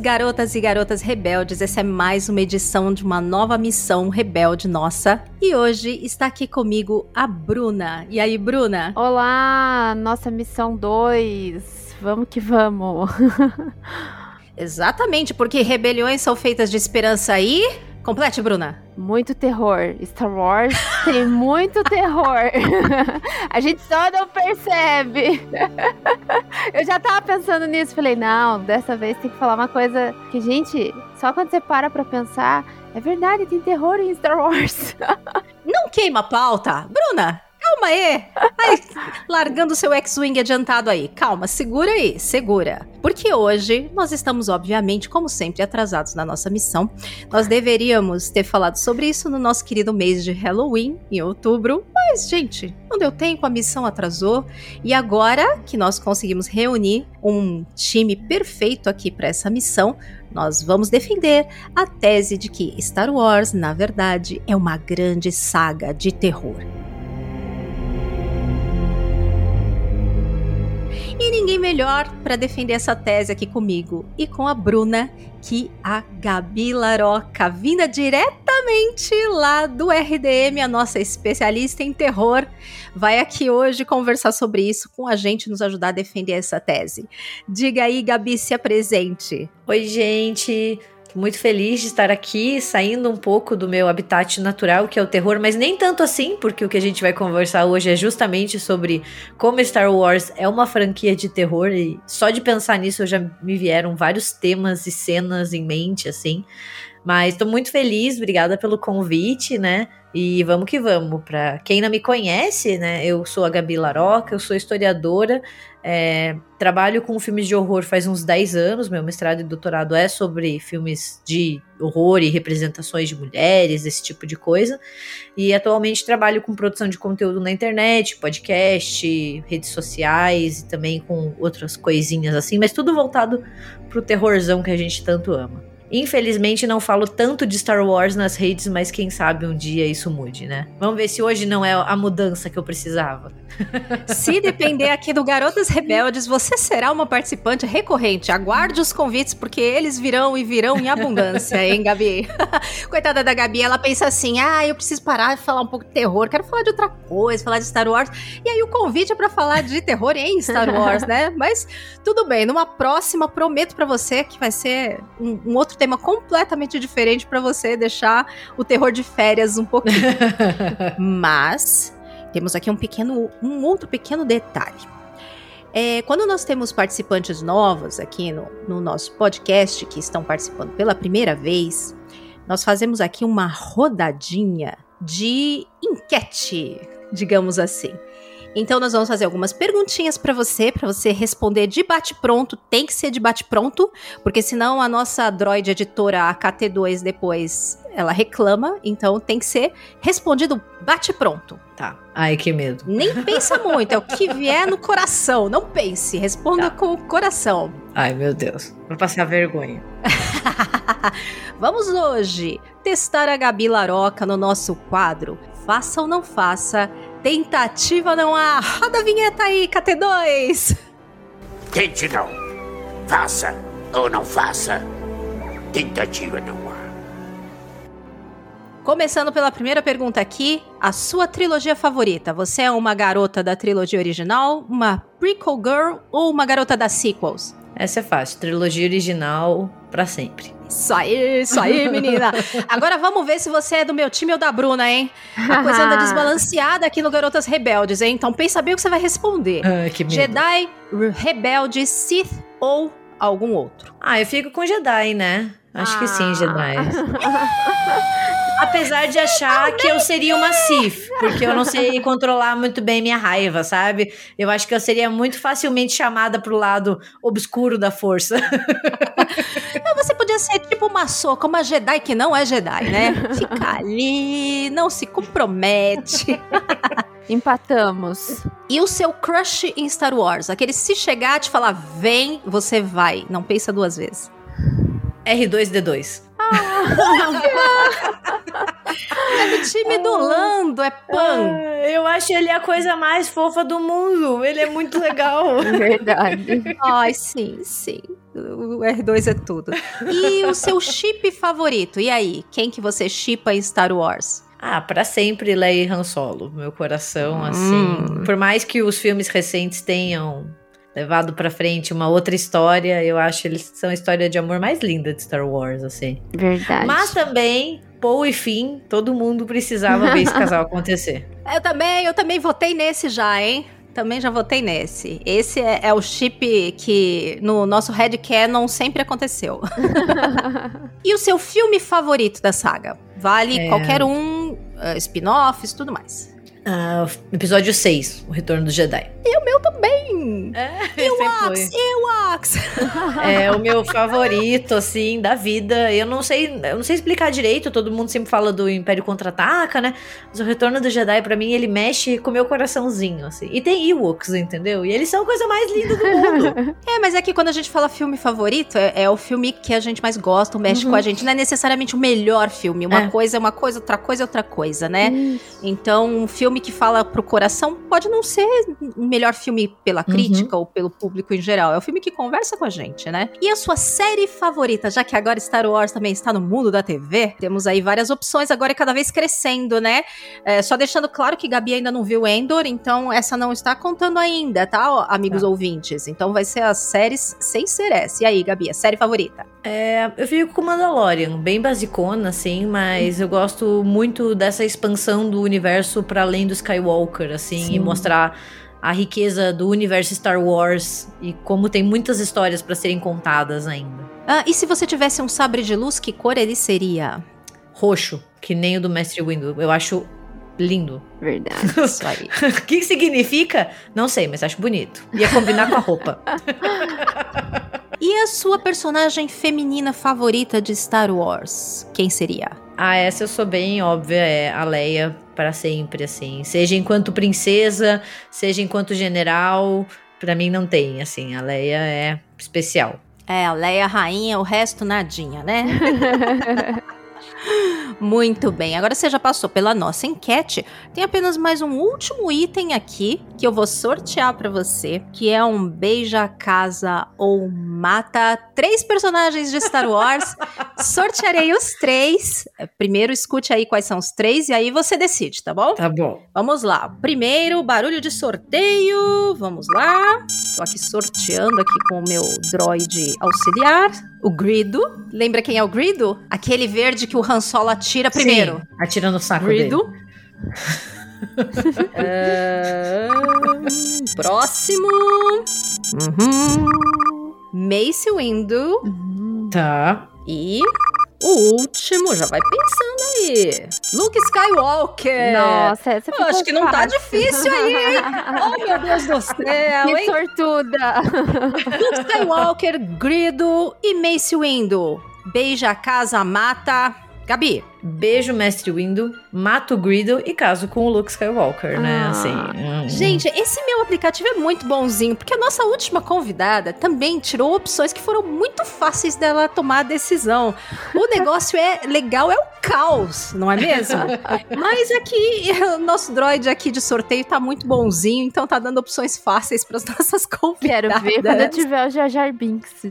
Garotas e garotas rebeldes. Essa é mais uma edição de uma nova missão rebelde nossa. E hoje está aqui comigo a Bruna. E aí, Bruna? Olá, nossa missão 2. Vamos que vamos. Exatamente, porque rebeliões são feitas de esperança aí. Complete, Bruna. Muito terror. Star Wars tem muito terror. A gente só não percebe. Eu já tava pensando nisso. Falei, não, dessa vez tem que falar uma coisa que, gente, só quando você para pra pensar, é verdade, tem terror em Star Wars. Não queima a pauta. Bruna, Calma aí. Ai, largando seu X-Wing adiantado aí. Calma, segura aí, segura. Porque hoje nós estamos, obviamente, como sempre, atrasados na nossa missão. Nós deveríamos ter falado sobre isso no nosso querido mês de Halloween, em outubro. Mas, gente, não deu tempo, a missão atrasou. E agora que nós conseguimos reunir um time perfeito aqui para essa missão, nós vamos defender a tese de que Star Wars, na verdade, é uma grande saga de terror. E ninguém melhor para defender essa tese aqui comigo e com a Bruna que a Gabi Laroca, vinda diretamente lá do RDM, a nossa especialista em terror, vai aqui hoje conversar sobre isso com a gente, nos ajudar a defender essa tese. Diga aí, Gabi, se apresente. Oi, gente muito feliz de estar aqui, saindo um pouco do meu habitat natural, que é o terror, mas nem tanto assim, porque o que a gente vai conversar hoje é justamente sobre como Star Wars é uma franquia de terror e só de pensar nisso já me vieram vários temas e cenas em mente, assim. Mas estou muito feliz, obrigada pelo convite, né? E vamos que vamos. Para quem não me conhece, né? Eu sou a Gabi Laroca, eu sou historiadora, é, trabalho com filmes de horror faz uns 10 anos. Meu mestrado e doutorado é sobre filmes de horror e representações de mulheres, esse tipo de coisa. E atualmente trabalho com produção de conteúdo na internet, podcast, redes sociais e também com outras coisinhas assim, mas tudo voltado pro terrorzão que a gente tanto ama. Infelizmente não falo tanto de Star Wars nas redes, mas quem sabe um dia isso mude, né? Vamos ver se hoje não é a mudança que eu precisava. Se depender aqui do Garotas Rebeldes, você será uma participante recorrente. Aguarde os convites, porque eles virão e virão em abundância, hein, Gabi? Coitada da Gabi, ela pensa assim: ah, eu preciso parar de falar um pouco de terror, quero falar de outra coisa, falar de Star Wars. E aí o convite é para falar de terror em Star Wars, né? Mas tudo bem, numa próxima, prometo para você que vai ser um, um outro tema completamente diferente para você deixar o terror de férias um pouquinho. Mas temos aqui um pequeno, um outro pequeno detalhe. É, quando nós temos participantes novos aqui no, no nosso podcast que estão participando pela primeira vez, nós fazemos aqui uma rodadinha de enquete, digamos assim. Então nós vamos fazer algumas perguntinhas para você, para você responder de bate pronto. Tem que ser de bate pronto, porque senão a nossa droid editora AKT2 depois ela reclama, então tem que ser respondido bate pronto. Tá. Ai, que medo. Nem pensa muito, é o que vier no coração. Não pense, responda tá. com o coração. Ai, meu Deus. Vou passar vergonha. Vamos hoje testar a Gabi Laroca no nosso quadro Faça ou não faça Tentativa não há. Roda a vinheta aí, KT2. Tente não. Faça ou não faça. Tentativa não há. Começando pela primeira pergunta aqui, a sua trilogia favorita? Você é uma garota da trilogia original, uma prequel girl ou uma garota das sequels? Essa é fácil, trilogia original para sempre. Isso aí, isso aí, menina. Agora vamos ver se você é do meu time ou da Bruna, hein? A coisa anda desbalanceada aqui no Garotas Rebeldes, hein? Então pensa bem o que você vai responder. Ah, que medo. Jedi, Rebelde, Sith ou algum outro? Ah, eu fico com Jedi, né? Acho ah. que sim, Jedi. Apesar de achar que eu seria uma Sith, porque eu não sei controlar muito bem minha raiva, sabe? Eu acho que eu seria muito facilmente chamada pro lado obscuro da força. Você podia ser tipo uma soca, uma Jedi que não é Jedi, né? Fica ali, não se compromete. Empatamos. E o seu crush em Star Wars? Aquele se chegar e te falar, vem, você vai. Não pensa duas vezes. R2D2. É do time do Lando, é Pan. Ah, eu acho ele a coisa mais fofa do mundo. Ele é muito legal. Verdade. Ai, sim, sim. O R2 é tudo. E o seu chip favorito? E aí, quem que você chipa em Star Wars? Ah, pra sempre Leia e Han Solo. Meu coração, assim. Por mais que os filmes recentes tenham levado pra frente uma outra história, eu acho eles são a história de amor mais linda de Star Wars, assim. Verdade. Mas também, Paul e Finn, todo mundo precisava ver esse casal acontecer. Eu também, eu também votei nesse já, hein? Também já votei nesse. Esse é, é o chip que no nosso Canon sempre aconteceu. e o seu filme favorito da saga? Vale É. qualquer um, uh, spin-offs, tudo mais. Ah, episódio 6, O Retorno do Jedi. E o meu também! É, Ewoks, Ewoks! É o meu favorito, assim, da vida. Eu não sei, eu não sei explicar direito. Todo mundo sempre fala do Império Contra-Ataca, né? Mas o Retorno do Jedi, pra mim, ele mexe com o meu coraçãozinho, assim. E tem Ewoks, entendeu? E eles são a coisa mais linda do mundo. É, mas é que quando a gente fala filme favorito, é, é o filme que a gente mais gosta, mexe com a gente. Não é necessariamente o melhor filme. Uma É. coisa é uma coisa, outra coisa é outra coisa, né? Então, um filme que fala pro coração pode não ser o melhor filme pela crítica ou pelo público em geral. É o filme que conversa com a gente, né? E a sua série favorita, já que agora Star Wars também está no mundo da TV, temos aí várias opções agora e cada vez crescendo, né? É, só deixando claro que Gabi ainda não viu Endor, então essa não está contando ainda, tá, amigos ouvintes? Então vai ser as séries sem ser essa. E aí, Gabi, a série favorita? É, eu fico com Mandalorian, bem basicona, assim, mas eu gosto muito dessa expansão do universo para além do Skywalker, assim, Sim. e mostrar a riqueza do universo Star Wars e como tem muitas histórias para serem contadas ainda. Ah, e se você tivesse um sabre de luz, que cor ele seria? Roxo, que nem o do Mestre Windu. Eu acho lindo. Verdade. Isso aí. O que que significa? Não sei, mas acho bonito. Ia combinar com a roupa. E a sua personagem feminina favorita de Star Wars? Quem seria? Ah, essa eu sou bem óbvia, é a Leia para sempre, assim. Seja enquanto princesa, seja enquanto general, pra mim não tem, assim. A Leia é especial. É, a Leia rainha, o resto nadinha, né? Muito bem, agora você já passou pela nossa enquete. Tem apenas mais um último item aqui que eu vou sortear pra você, que é um beija casa ou mata três personagens de Star Wars. Sortearei os três. Primeiro escute aí quais são os três e aí você decide, tá bom? Tá bom. Vamos lá. Primeiro, barulho de sorteio. Vamos lá. Tô aqui sorteando aqui com o meu droid auxiliar, o Grido. Lembra quem é o Grido? Aquele verde que o Han Solo atira primeiro. Sim, atira no saco dele. Grido. Ahn, próximo. Uhum. Mace Windu. Tá. E o último, já vai pensando aí. Luke Skywalker. Nossa, essa Eu ficou acho que não tá difícil aí, hein? Oh, meu Deus do céu, Que hein? sortuda. Luke Skywalker, Grido e Mace Windu. Beija, casa, mata. Gabi, Beijo, Mestre Windu, mato o Griddle e caso com o Luke Skywalker, né? Ah. Assim. hum. gente, esse meu aplicativo é muito bonzinho, porque a nossa última convidada também tirou opções que foram muito fáceis dela tomar a decisão. O negócio é legal, é o caos, não é mesmo? Mas aqui, o nosso droid aqui de sorteio tá muito bonzinho, então tá dando opções fáceis para as nossas convidadas. Quero ver quando eu tiver o Jar Jar Binks.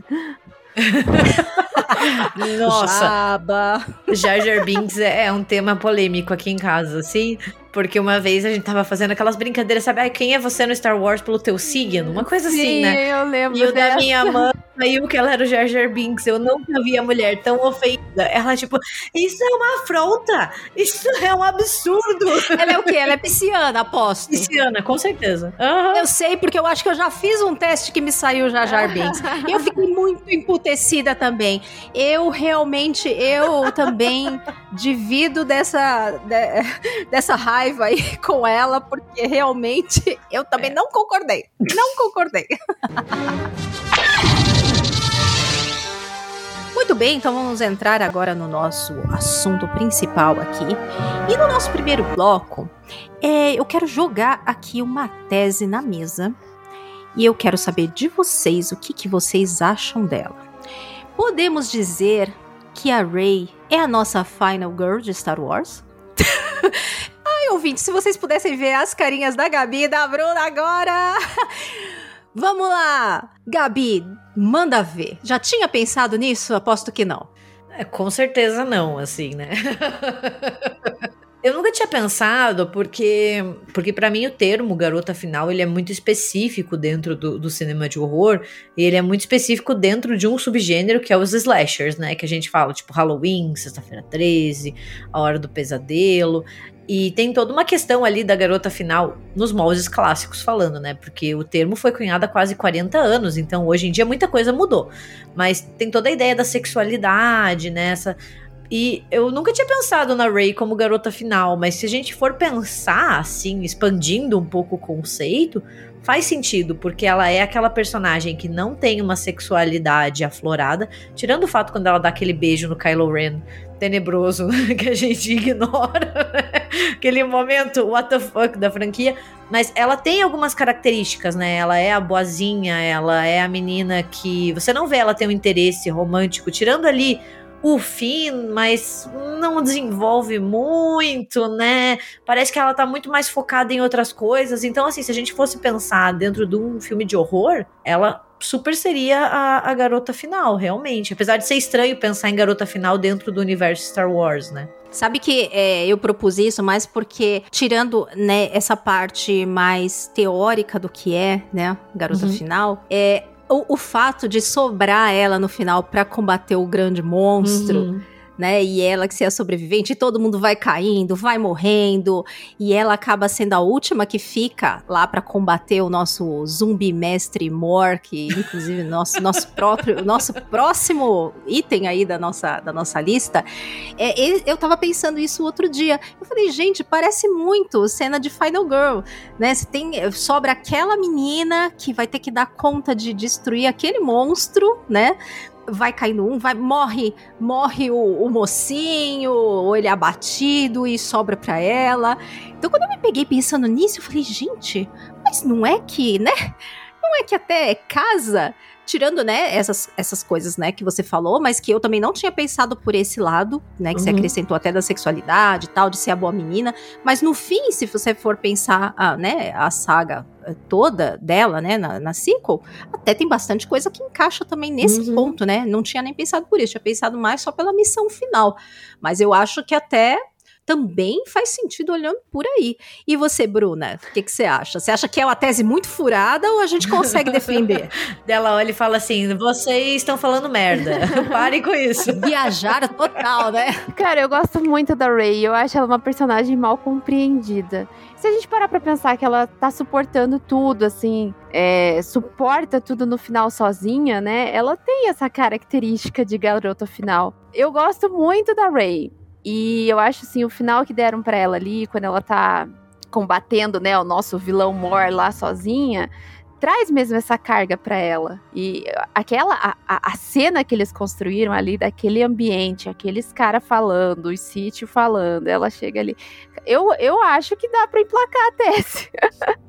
Nossa, Jabba. Jar Jar Binks é é um tema polêmico aqui em casa, assim. Porque uma vez a gente tava fazendo aquelas brincadeiras, sabe? Ai, quem é você no Star Wars pelo teu signo? Uma coisa assim, Sim, né? eu lembro E o da dessa. minha mãe saiu que ela era o Jar Jar Binks. Eu nunca vi a mulher tão ofendida. Ela, tipo, isso é uma afronta! Isso é um absurdo! Ela é o quê? Ela é pisciana, aposto. Pisciana, com certeza. Uhum. Eu sei, porque eu acho que eu já fiz um teste que me saiu Jar Jar Binks. Eu fiquei muito emputecida também. Eu realmente, eu também divido dessa, de, dessa raiva aí com ela, porque realmente eu também não concordei. Não concordei. Muito bem, então vamos entrar agora no nosso assunto principal aqui. E no nosso primeiro bloco, é, eu quero jogar aqui uma tese na mesa. E eu quero saber de vocês o que, que vocês acham dela. Podemos dizer que a Rey é a nossa final girl de Star Wars? Ai, ouvinte, se vocês pudessem ver as carinhas da Gabi e da Bruna agora! Vamos lá! Gabi, manda ver. Já tinha pensado nisso? Aposto que não. É, com certeza não, assim, né? Eu nunca tinha pensado, porque porque para mim o termo garota final ele é muito específico dentro do, do, cinema de horror e ele é muito específico dentro de um subgênero que é os slashers, né? Que a gente fala, tipo Halloween, Sexta-feira 13, A Hora do Pesadelo. E tem toda uma questão ali da garota final nos moldes clássicos falando, né? Porque o termo foi cunhado há quase 40 anos, então hoje em dia muita coisa mudou. Mas tem toda a ideia da sexualidade, né? Essa, e eu nunca tinha pensado na Ray como garota final, mas se a gente for pensar assim, expandindo um pouco o conceito, faz sentido, porque ela é aquela personagem que não tem uma sexualidade aflorada, tirando o fato quando ela dá aquele beijo no Kylo Ren tenebroso que a gente ignora, né? aquele momento what the fuck da franquia, mas ela tem algumas características, né? Ela é a boazinha, ela é a menina que você não vê ela ter um interesse romântico, tirando ali o fim, mas não desenvolve muito, né? Parece que ela tá muito mais focada em outras coisas. Então, assim, se a gente fosse pensar dentro de um filme de horror, ela super seria a, a garota final, realmente. Apesar de ser estranho pensar em garota final dentro do universo Star Wars, né? Sabe que é, eu propus isso mais porque, tirando né, essa parte mais teórica do que é, né, garota uhum. final, é, o, o, fato de sobrar ela no final para combater o grande monstro. Uhum né? E ela que se é sobrevivente, e todo mundo vai caindo, vai morrendo, e ela acaba sendo a última que fica lá para combater o nosso zumbi mestre Mor, que inclusive nosso nosso próprio nosso próximo item aí da nossa da nossa lista. É, eu tava pensando isso outro dia. Eu falei, gente, parece muito cena de Final Girl, né? Você tem sobra aquela menina que vai ter que dar conta de destruir aquele monstro, né? Vai caindo um, vai morre, morre o, o, mocinho, ou ele é abatido e sobra para ela. Então quando eu me peguei pensando nisso, eu falei, gente, mas não é que, né? Não é que até casa tirando, né, essas, essas coisas, né, que você falou, mas que eu também não tinha pensado por esse lado, né, que uhum. você acrescentou até da sexualidade e tal, de ser a boa menina, mas no fim, se você for pensar, a, né, a saga eh, toda dela, né, na, na sequel, até tem bastante coisa que encaixa também nesse uhum. ponto, né, não tinha nem pensado por isso, tinha pensado mais só pela missão final, mas eu acho que até também faz sentido olhando por aí. E você, Bruna, o que, que você acha? Você acha que é uma tese muito furada ou a gente consegue defender? Dela olha e fala assim: vocês estão falando merda. Parem com isso. Viajar total, né? Cara, eu gosto muito da Ray. Eu acho ela uma personagem mal compreendida. Se a gente parar pra pensar que ela tá suportando tudo, assim, é, suporta tudo no final sozinha, né? Ela tem essa característica de garota final. Eu gosto muito da Ray. E eu acho assim, o final que deram para ela ali, quando ela tá combatendo, né, o nosso vilão Mor lá sozinha, traz mesmo essa carga para ela. E aquela a, a, cena que eles construíram ali daquele ambiente, aqueles caras falando, o sítio falando, ela chega ali. Eu, eu acho que dá para emplacar a tese.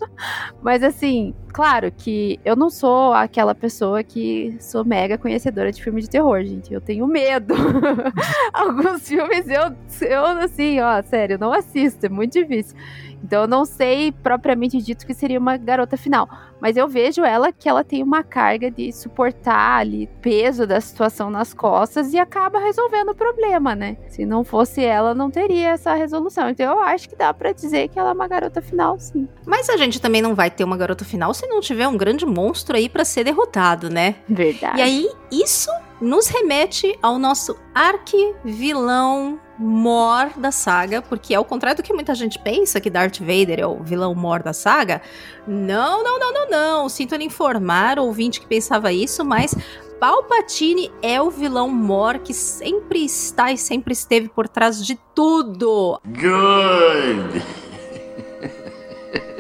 Mas assim, claro que eu não sou aquela pessoa que sou mega conhecedora de filme de terror, gente. Eu tenho medo. Alguns filmes eu, eu assim, ó, sério, não assisto, é muito difícil. Então eu não sei propriamente dito que seria uma garota final, mas eu vejo ela que ela tem uma carga de suportar ali peso da situação nas costas e acaba resolvendo o problema, né? Se não fosse ela, não teria essa resolução. Então eu acho que dá para dizer que ela é uma garota final, sim. Mas a gente também não vai ter uma garota final se não tiver um grande monstro aí pra ser derrotado, né? Verdade. E aí, isso nos remete ao nosso arquivilão mor da saga, porque ao contrário do que muita gente pensa que Darth Vader é o vilão mor da saga, não, não, não, não, não. Sinto lhe informar, ouvinte que pensava isso, mas Palpatine é o vilão mor que sempre está e sempre esteve por trás de tudo. Good.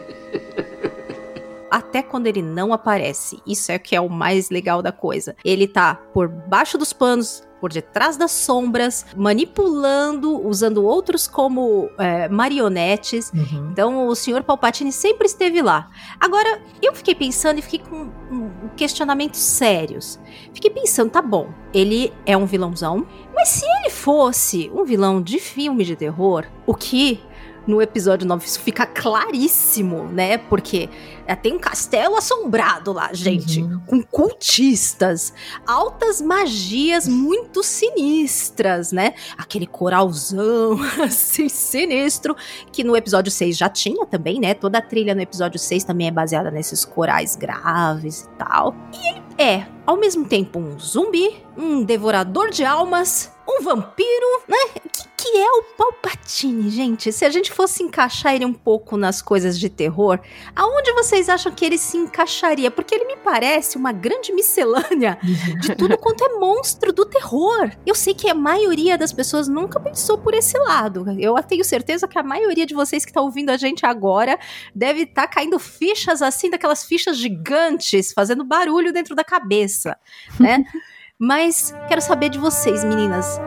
até quando ele não aparece. Isso é que é o mais legal da coisa. Ele tá por baixo dos panos, por detrás das sombras, manipulando, usando outros como é, marionetes. Uhum. Então o Sr. Palpatine sempre esteve lá. Agora, eu fiquei pensando e fiquei com um, questionamentos sérios. Fiquei pensando, tá bom, ele é um vilãozão, mas se ele fosse um vilão de filme de terror, o que no episódio 9 isso fica claríssimo, né? Porque é, tem um castelo assombrado lá, gente, Uhum. com cultistas, altas magias muito sinistras, né? Aquele coralzão assim sinistro que no episódio 6 já tinha também, né? Toda a trilha no episódio 6 também é baseada nesses corais graves e tal. E ele é, ao mesmo tempo, um zumbi, um devorador de almas, um vampiro, né? O que, que é o Palpatine, gente? Se a gente fosse encaixar ele um pouco nas coisas de terror, aonde vocês acham que ele se encaixaria? Porque ele me parece uma grande miscelânea de tudo quanto é monstro do terror. Eu sei que a maioria das pessoas nunca pensou por esse lado. Eu tenho certeza que a maioria de vocês que está ouvindo a gente agora deve estar caindo fichas assim, daquelas fichas gigantes, fazendo barulho dentro da cabeça, né? Mas quero saber de vocês, meninas.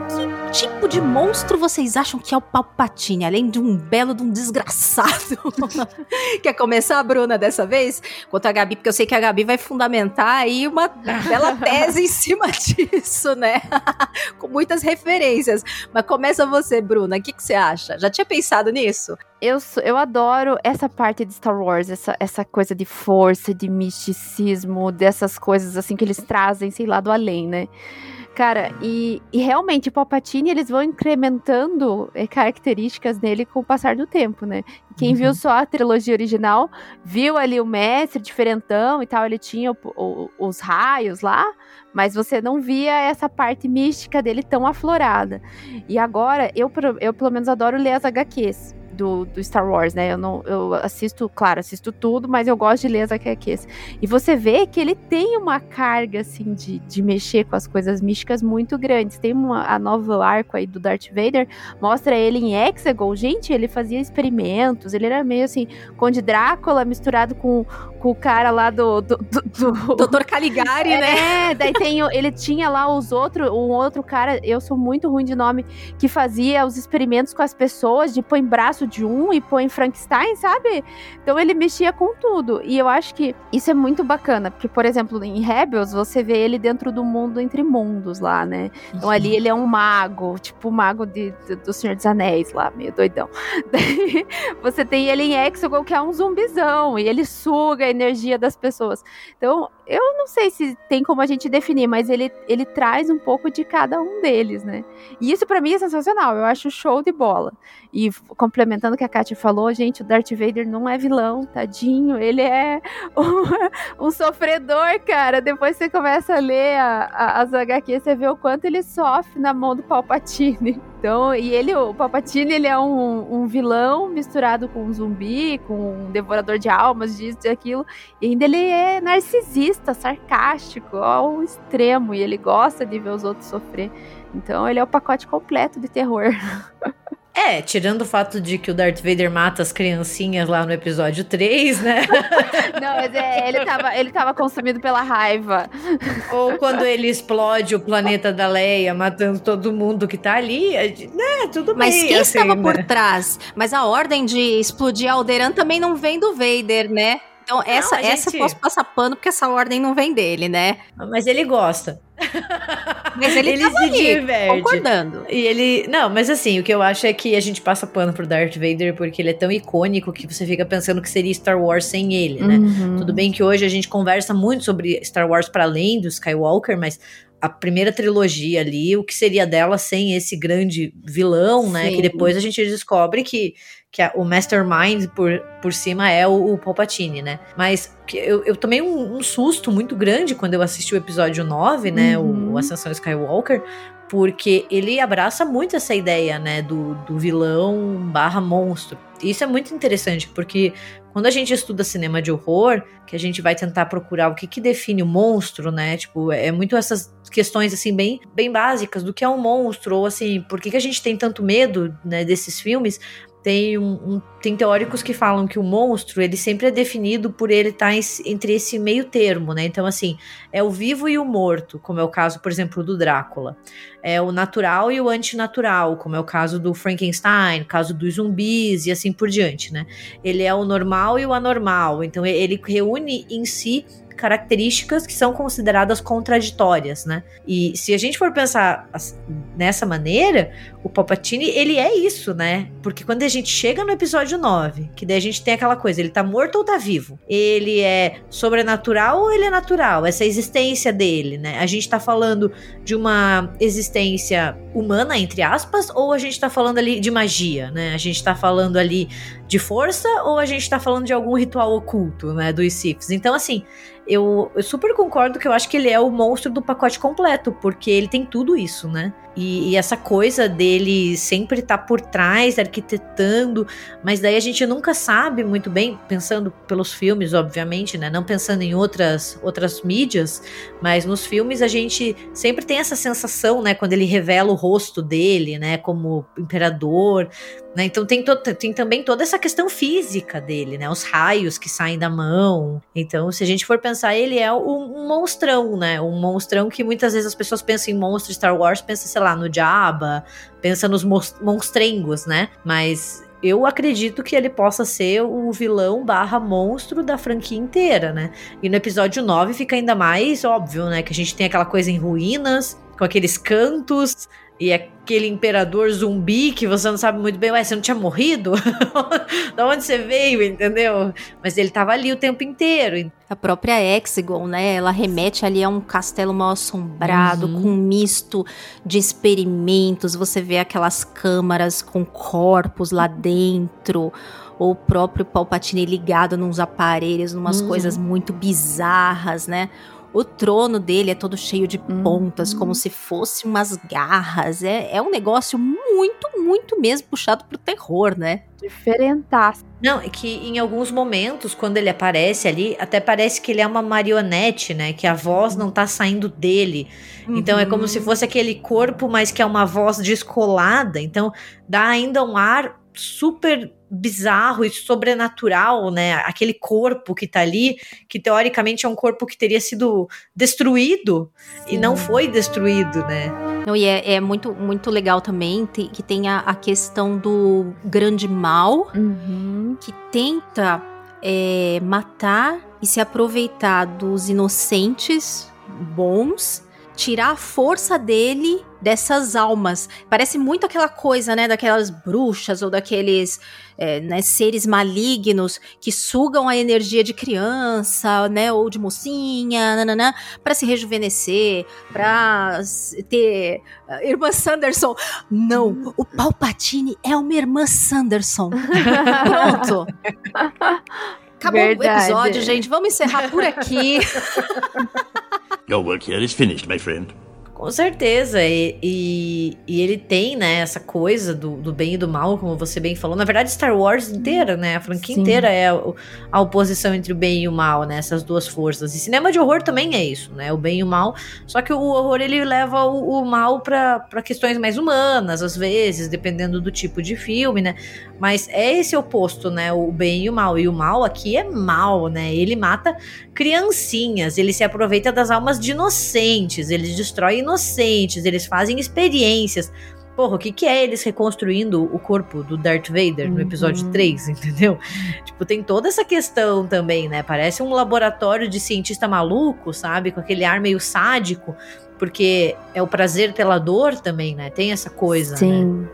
Tipo de monstro vocês acham que é o Palpatine? Além de um belo de um desgraçado. Quer começar, Bruna, dessa vez? Quanto a Gabi, porque eu sei que a Gabi vai fundamentar aí uma bela tese em cima disso, né? Com muitas referências. Mas começa você, Bruna. O que, que você acha? Já tinha pensado nisso? Eu, eu adoro essa parte de Star Wars, essa, essa coisa de força, de misticismo, dessas coisas assim que eles trazem, sei lá, do além, né? Cara, e, e realmente o Palpatine, eles vão incrementando eh, características nele com o passar do tempo, né? Quem viu só a trilogia original, viu ali o mestre diferentão e tal, ele tinha o- o- os raios lá, mas você não via essa parte mística dele tão aflorada. E agora, eu, eu pelo menos adoro ler as HQs. Do, do Star Wars, né? Eu não eu assisto, claro, assisto tudo, mas eu gosto de ler as HQs. E você vê que ele tem uma carga, assim, de, de mexer com as coisas místicas muito grandes. Tem uma, a nova arco aí do Darth Vader, mostra ele em Hexagon. Gente, ele fazia experimentos, ele era meio assim, Conde Drácula misturado com, com o cara lá do. do, do- do- Doutor Caligari, né? é, daí tem, ele tinha lá os outros, um outro cara, eu sou muito ruim de nome, que fazia os experimentos com as pessoas, de põe braço de um e põe Frankenstein, sabe? Então ele mexia com tudo. E eu acho que isso é muito bacana, porque, por exemplo, em Rebels, você vê ele dentro do mundo entre mundos lá, né? Então ali ele é um mago, tipo o mago de, de- do Senhor dos Anéis lá, meio doidão. Daí você tem ele em Hexagon, que é um zumbizão, e ele suga energia das pessoas. Então, eu não sei se tem como a gente definir, mas ele, ele traz um pouco de cada um deles, né? E isso pra mim é sensacional, eu acho show de bola. E complementando o que a Kátia falou, gente, o Darth Vader não é vilão, tadinho, ele é um, um sofredor, cara. Depois você começa a ler a- a- as HQs, você vê o quanto ele sofre na mão do Palpatine. Então, e ele, o Palpatine, ele é um, um vilão misturado com um zumbi, com um devorador de almas, disso e aquilo. E ainda ele é narcisista, sarcástico, ao extremo. E ele gosta de ver os outros sofrer. Então ele é o pacote completo de terror. É, tirando o fato de que o Darth Vader mata as criancinhas lá no episódio 3, né? Não, mas é, ele tava, ele tava consumido pela raiva. Ou quando ele explode o planeta da Leia, matando todo mundo que tá ali, é né? Tudo Mas bem. quem assim, estava né? por trás? Mas a ordem de explodir Alderan também não vem do Vader, né? Então essa, a essa eu gente- posso passar pano porque essa ordem não vem dele, né? Mas ele gosta. Mas ele, Ele se ali, diverte. concordando. E ele. Não, mas assim, o que eu acho é que a gente passa pano pro Darth Vader porque ele é tão icônico que você fica pensando que seria Star Wars sem ele, né? Uhum. Tudo bem que hoje a gente conversa muito sobre Star Wars para além do Skywalker, mas a primeira trilogia ali, o que seria dela sem esse grande vilão, né? Sim. Que depois a gente descobre que, que a- o Mastermind por, por cima é o, o Palpatine, né? Mas eu, eu tomei um, um susto muito grande quando eu assisti o episódio 9, né? Uhum. O, o Ascensão Skywalker, porque ele abraça muito essa ideia, né? Do, do vilão barra monstro. E isso é muito interessante, porque quando a gente estuda cinema de horror, que a gente vai tentar procurar o que, que define o monstro, né? Tipo, é muito essas questões, assim, bem, bem básicas do que é um monstro, ou assim, por que, que a gente tem tanto medo, né, desses filmes? Tem, um, um- tem teóricos que falam que o monstro, ele sempre é definido por ele estar em- entre esse meio termo, né? Então, assim, é o vivo e o morto, como é o caso, por exemplo, do Drácula. É o natural e o antinatural, como é o caso do Frankenstein, caso dos zumbis e assim por diante, né? Ele é o normal e o anormal. Então ele reúne em si características que são consideradas contraditórias, né? E se a gente for pensar nessa maneira, o Palpatine, ele é isso, né? Porque quando a gente chega no episódio 9, que daí a gente tem aquela coisa, ele tá morto ou tá vivo? Ele é sobrenatural ou ele é natural? Essa existência dele, né? A gente tá falando de uma existência humana, entre aspas, ou a gente tá falando ali de magia, né? A gente tá falando ali de força ou a gente tá falando de algum ritual oculto, né, dos Siths. Então, assim, eu, eu super concordo que eu acho que ele é o monstro do pacote completo, porque ele tem tudo isso, né? E, e essa coisa dele sempre estar por trás, arquitetando, mas daí a gente nunca sabe muito bem, pensando pelos filmes, obviamente, né? Não pensando em outras, outras mídias, mas nos filmes a gente sempre tem essa sensação, né? Quando ele revela o rosto dele, né? Como imperador, né? Então tem, tem também toda essa questão física dele, né? Os raios que saem da mão. Então, se a gente for pensar, ele é um, um monstrão, né? Um monstrão que muitas vezes as pessoas pensam em monstro Star Wars, pensa, sei lá, no Jabba, pensa nos monstrengos, né? Mas eu acredito que ele possa ser o vilão barra monstro da franquia inteira, né? E no episódio 9 fica ainda mais óbvio, né? Que a gente tem aquela coisa em ruínas, com aqueles cantos, e aquele imperador zumbi que você não sabe muito bem, ué, você não tinha morrido? da onde você veio, entendeu? Mas ele tava ali o tempo inteiro. A própria Hexagon, né? Ela remete ali a um castelo mal assombrado, Uhum. com um misto de experimentos. Você vê aquelas câmaras com corpos lá dentro. Ou o próprio Palpatine ligado nos aparelhos, numas Uhum. coisas muito bizarras, né? O trono dele é todo cheio de Uhum. pontas, como se fosse umas garras. É, é um negócio muito, muito mesmo puxado pro terror, né? Diferentaço. Não, é que em alguns momentos, quando ele aparece ali, até parece que ele é uma marionete, né? Que a voz não tá saindo dele. Então é como se fosse aquele corpo, mas que é uma voz descolada. Então dá ainda um ar super bizarro e sobrenatural, né? Aquele corpo que tá ali, que teoricamente é um corpo que teria sido destruído e não foi destruído, né? Não, e é, é muito, muito legal também te- que tem a, a questão do grande mal Uhum. que tenta é, matar e se aproveitar dos inocentes bons, tirar a força dele dessas almas. Parece muito aquela coisa, né, daquelas bruxas ou daqueles é, né, seres malignos que sugam a energia de criança, né, ou de mocinha, nananã, para se rejuvenescer, para ter ah, irmã Sanderson. Não, o Palpatine é uma irmã Sanderson. Pronto. Acabou Verdade. o episódio, gente. Vamos encerrar por aqui. Your work here is finished, my friend. Com certeza, e, e, e ele tem, né, essa coisa do, do bem e do mal, como você bem falou. Na verdade, Star Wars inteira, né, a franquia Sim. inteira é a, a oposição entre o bem e o mal, né, essas duas forças. E cinema de horror também é isso, né, o bem e o mal. Só que o horror, ele leva o, o mal pra questões mais humanas, às vezes, dependendo do tipo de filme, né. Mas é esse oposto, né, o bem e o mal. E o mal aqui é mal, né, ele mata criancinhas, ele se aproveita das almas de inocentes, ele destrói inocentes, eles fazem experiências. Porra, o que, que é eles reconstruindo o corpo do Darth Vader no episódio Uhum. 3, entendeu? Tipo, tem toda essa questão também, né? Parece um laboratório de cientista maluco, sabe? Com aquele ar meio sádico, porque é o prazer pela dor também, né? Tem essa coisa, né? Sim.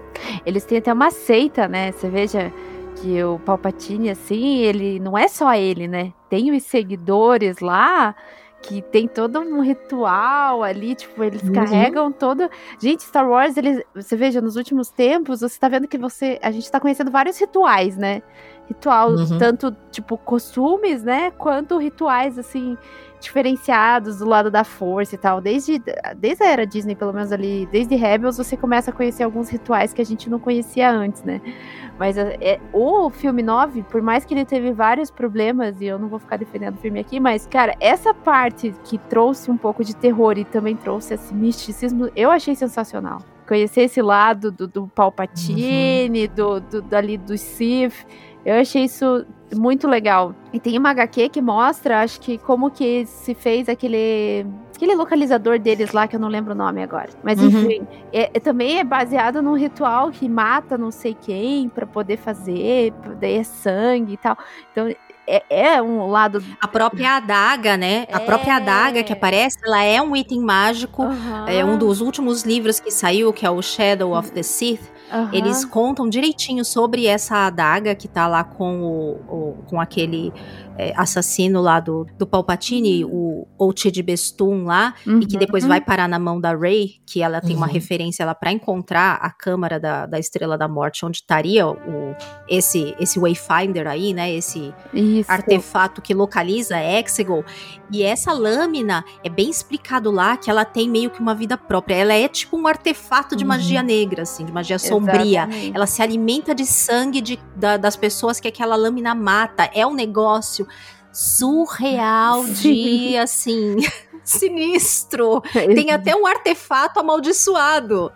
Eles têm até uma seita, né? Você veja que o Palpatine, assim, ele não é só ele, né? Tem os seguidores lá que tem todo um ritual ali, tipo, eles Uhum. carregam todo. Gente, Star Wars, eles, você veja, nos últimos tempos, você tá vendo que você, a gente tá conhecendo vários rituais, né? Ritual, Uhum. tanto tipo costumes, né, quanto rituais assim diferenciados do lado da força e tal. Desde, desde a era Disney, pelo menos ali, desde Rebels, você começa a conhecer alguns rituais que a gente não conhecia antes, né? Mas é, é- o filme 9, por mais que ele teve vários problemas, e eu não vou ficar defendendo o filme aqui, mas, cara, essa parte que trouxe um pouco de terror e também trouxe esse misticismo, eu achei sensacional. Conhecer esse lado do, do Palpatine, do, do, dali do Sith, eu achei isso muito legal. E tem uma HQ que mostra, acho que, como que se fez aquele. Aquele localizador deles lá, que eu não lembro o nome agora. Mas Uhum. enfim, é, é- também é baseado num ritual que mata não sei quem pra poder fazer, daí é sangue e tal. Então é, é um lado. A própria adaga, né? A própria É. adaga que aparece, ela é um item mágico. É um dos últimos livros que saiu, que é o Shadow of the Sith. Aham. Eles contam direitinho sobre essa adaga que tá lá com o, o- com aquele é, assassino lá do, do Palpatine, o Otid Bestum lá, e que depois Uhum. vai parar na mão da Rey, que ela tem uma Uhum. referência lá para encontrar a câmara da, da Estrela da Morte, onde estaria o, esse, esse Wayfinder aí, né? Esse Isso. artefato que localiza Exegol. E essa lâmina é bem explicado lá que ela tem meio que uma vida própria. Ela é tipo um artefato de Uhum. magia negra, assim, de magia sombria. Exatamente. Ela se alimenta de sangue de- da- das pessoas que aquela lâmina mata. É um negócio surreal de, Sim. assim, sinistro. Tem até um artefato amaldiçoado,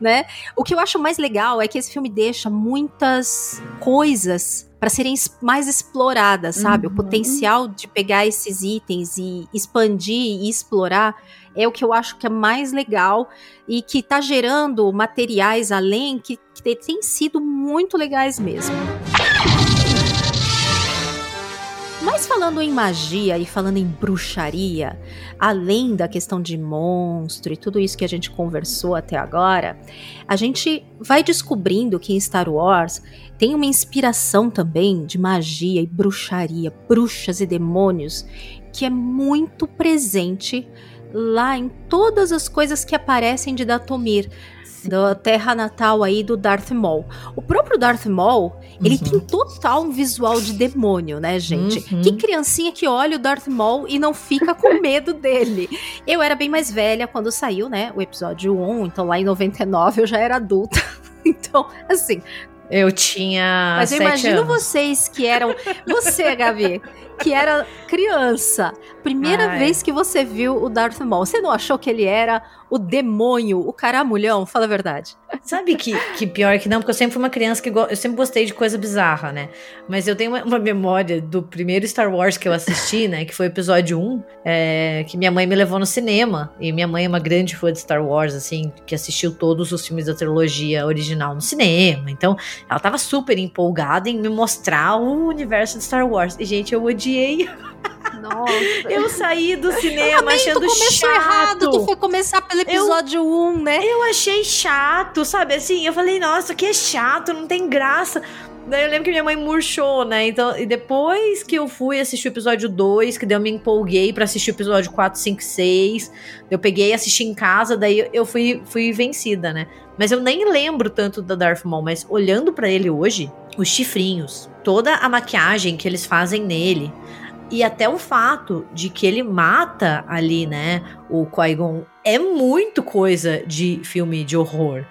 né? O que eu acho mais legal é que esse filme deixa muitas coisas para serem mais exploradas, sabe? Uhum. O potencial de pegar esses itens e expandir e explorar é o que eu acho que é mais legal e que tá gerando materiais além que, que têm sido muito legais mesmo. Mas falando em magia e falando em bruxaria, além da questão de monstro e tudo isso que a gente conversou até agora, a gente vai descobrindo que em Star Wars tem uma inspiração também de magia e bruxaria, bruxas e demônios, que é muito presente lá em todas as coisas que aparecem de Datomir, da terra natal aí do Darth Maul. O próprio Darth Maul, ele Uhum. tem total um visual de demônio, né, gente? Uhum. Que criancinha que olha o Darth Maul e não fica com medo dele. Eu era bem mais velha quando saiu, né, o episódio 1, então lá em 99 eu já era adulta. Então, assim, Eu tinha. mas eu imagino anos. vocês que eram. Você, Gabi, que era criança. Primeira Ai. vez que você viu o Darth Maul. Você não achou que ele era o demônio, o caramulhão? Fala a verdade. Sabe que, que pior que não, porque eu sempre fui uma criança que eu sempre gostei de coisa bizarra, né? Mas eu tenho uma, uma memória do primeiro Star Wars que eu assisti, né? Que foi o episódio 1, é, que minha mãe me levou no cinema. E minha mãe é uma grande fã de Star Wars, assim, que assistiu todos os filmes da trilogia original no cinema. Então, ela tava super empolgada em me mostrar o universo de Star Wars. E, gente, eu odiei. Nossa. Eu saí do cinema tu achando começou chato. errado, tu foi começar pelo episódio 1, né? Eu achei chato, sabe? Assim, eu falei, nossa, que é chato, não tem graça. Daí eu lembro que minha mãe murchou, né? Então, e depois que eu fui assistir o episódio 2, que daí eu me empolguei pra assistir o episódio 4, 5, 6. Eu peguei e assisti em casa, daí eu fui, fui vencida, né? Mas eu nem lembro tanto da Darth Maul, mas olhando pra ele hoje, os chifrinhos, toda a maquiagem que eles fazem nele, e até o fato de que ele mata ali, né, o Qui-Gon, é muito coisa de filme de horror.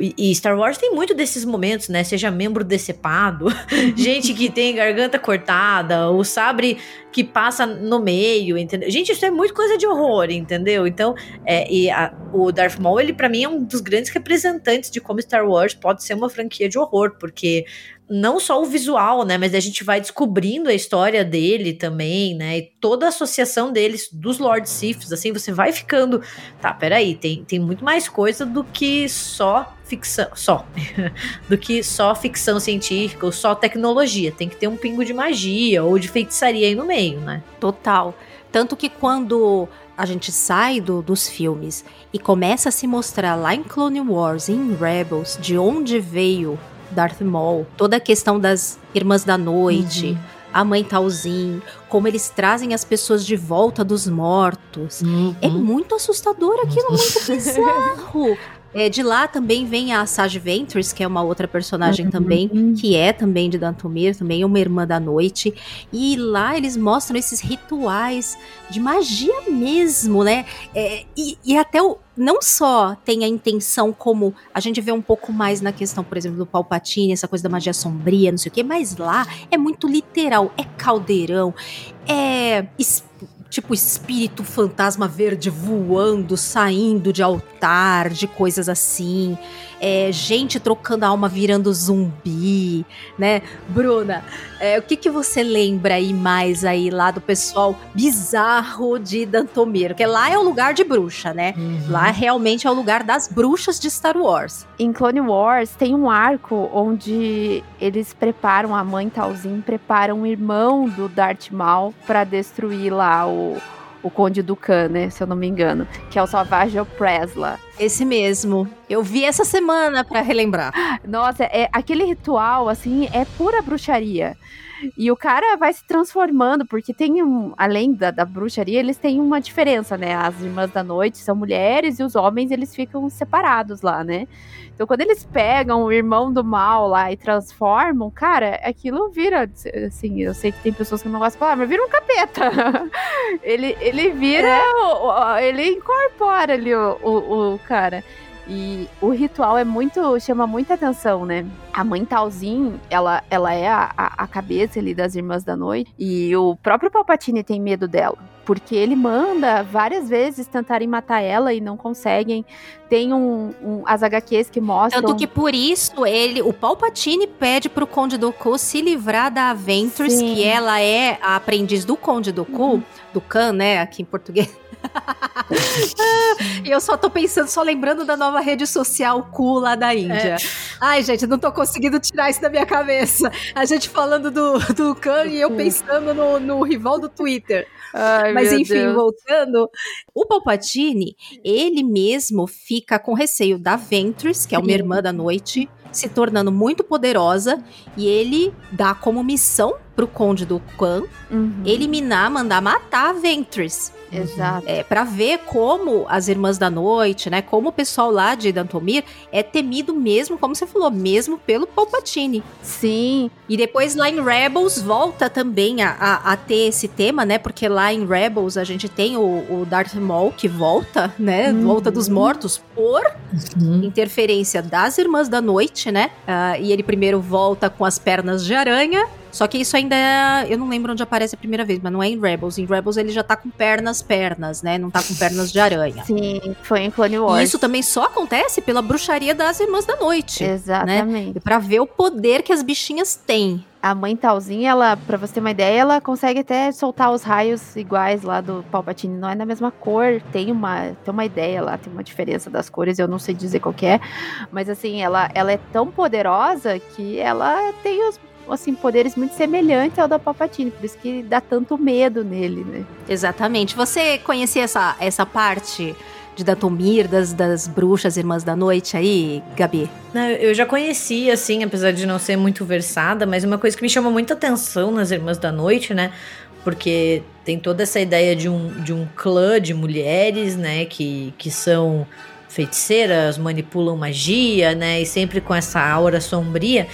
E Star Wars tem muito desses momentos, né? Seja membro decepado, gente que tem garganta cortada, o sabre que passa no meio, entendeu? Gente, isso é muito coisa de horror, entendeu? Então, é, e a- o Darth Maul, ele para mim é um dos grandes representantes de como Star Wars pode ser uma franquia de horror, porque não só o visual, né, mas a gente vai descobrindo a história dele também, né, e toda a associação deles, dos Lord Siths, assim, você vai ficando, tá, peraí, tem, tem muito mais coisa do que só ficção, só, do que só ficção científica ou só tecnologia, tem que ter um pingo de magia ou de feitiçaria aí no meio, né. Total. Tanto que quando a gente sai do- dos filmes e começa a se mostrar lá em Clone Wars, em Rebels, de onde veio Darth Maul, toda a questão das Irmãs da Noite, Uhum. a mãe Talzin, como eles trazem as pessoas de volta dos mortos. Uhum. É muito assustador aquilo, muito bizarro. É, de lá também vem a Sage Ventress, que é uma outra personagem Uhum. também, que é também de Dantomir, também é uma irmã da noite. E lá eles mostram esses rituais de magia mesmo, né? É, e, e até o, não só tem a intenção como a gente vê um pouco mais na questão, por exemplo, do Palpatine, essa coisa da magia sombria, não sei o quê, mas lá é muito literal, é caldeirão, é tipo espírito fantasma verde voando, saindo de altar, de coisas assim, é gente trocando a alma virando zumbi, né? Bruna, é, o que que você lembra aí mais aí lá do pessoal bizarro de Dantomir? Porque lá é o lugar de bruxa, né? Uhum. Lá realmente é o lugar das bruxas de Star Wars. Em Clone Wars tem um arco onde eles preparam, a mãe Talzin prepara um irmão do Darth Maul pra destruir lá o, o Conde Dukan, né? Se eu não me engano. Que é o Savage Presla. Esse mesmo. Eu vi essa semana pra relembrar. Nossa, é, aquele ritual, assim, é pura bruxaria. E o cara vai se transformando, porque tem um. Além da, da bruxaria, eles têm uma diferença, né? As irmãs da noite são mulheres e os homens eles ficam separados lá, né? Então, quando eles pegam o irmão do mal lá e transformam, cara, aquilo vira. Assim, eu sei que tem pessoas que não gostam de falar, mas vira um capeta. ele, ele vira. o- o- ele incorpora ali o, o, o cara. E o ritual é muito. chama muita atenção, né? A mãe Talzin, ela, ela é a, a, cabeça ali das Irmãs da Noite. E o próprio Palpatine tem medo dela. Porque ele manda várias vezes tentarem matar ela e não conseguem. Tem um, um as HQs que mostram. Tanto que por isso ele, o Palpatine pede pro Conde Dooku se livrar da Ventress, Sim. que ela é a aprendiz do Conde Dooku, do Khan, né, aqui em português. Eu só tô pensando, só lembrando da nova rede social cool lá da Índia. Ai, gente, não tô conseguindo tirar isso da minha cabeça. A gente falando do, do Khan e eu pensando no, no rival do Twitter. Ai, Mas enfim, Deus. voltando, o Palpatine, ele mesmo fica com receio da Ventress, que é uma irmã da noite, se tornando muito poderosa, e ele dá como missão pro Conde do Khan Uhum, eliminar, mandar matar a Ventress. Exato. É, para ver como as Irmãs da Noite, né, como o pessoal lá de Dantomir é temido mesmo, como você falou, mesmo pelo Palpatine. Sim. E depois lá em Rebels volta também a, a, a ter esse tema, né? Porque lá em Rebels a gente tem o, o Darth Maul que volta, né? Uhum. Volta dos mortos por Uhum. interferência das Irmãs da Noite, né? Ah, e ele primeiro volta com as pernas de aranha. Só que isso ainda é. Eu não lembro onde aparece a primeira vez, mas não é em Rebels. Em Rebels ele já tá com pernas, pernas, né? Não tá com pernas de aranha. Sim, foi em Clone Wars. E isso também só acontece pela bruxaria das Irmãs da Noite. Exatamente. E pra ver o poder que as bichinhas têm. A mãe Talzin, ela, pra você ter uma ideia, ela consegue até soltar os raios iguais lá do Palpatine. Não é da mesma cor, tem uma, tem uma ideia lá, tem uma diferença das cores, eu não sei dizer qual que é. Mas assim, ela, ela é tão poderosa que ela tem os assim, poderes muito semelhantes ao da Palpatine, por isso que dá tanto medo nele, né? Exatamente. Você conhecia essa, essa parte de Datomir, das, das bruxas Irmãs da Noite aí, Gabi? Não, eu já conhecia, assim, apesar de não ser muito versada, mas uma coisa que me chama muita atenção nas Irmãs da Noite, né? Porque tem toda essa ideia de um, de um clã de mulheres, né? Que, que são feiticeiras, manipulam magia, né? E sempre com essa aura sombria.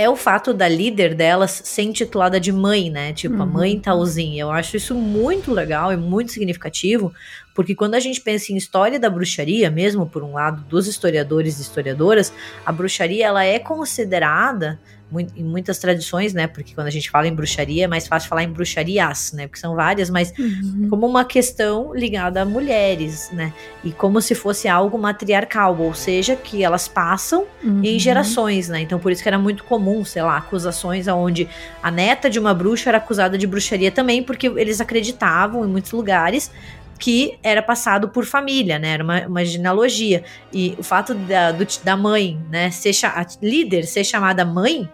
É o fato da líder delas ser intitulada de mãe, né? Tipo, a Uhum. mãe talzinha. Eu acho isso muito legal e muito significativo, porque quando a gente pensa em história da bruxaria, mesmo por um lado dos historiadores e historiadoras, a bruxaria ela é considerada em muitas tradições, né? Porque quando a gente fala em bruxaria é mais fácil falar em bruxarias, né? Porque são várias, mas como uma questão ligada a mulheres, né? E como se fosse algo matriarcal, ou seja, que elas passam em Uhum. gerações, né? Então por isso que era muito comum, sei lá, acusações onde a neta de uma bruxa era acusada de bruxaria também, porque eles acreditavam em muitos lugares que era passado por família, né? Era uma, uma genealogia. E o fato da, do- da mãe, né, ser a líder ser chamada mãe,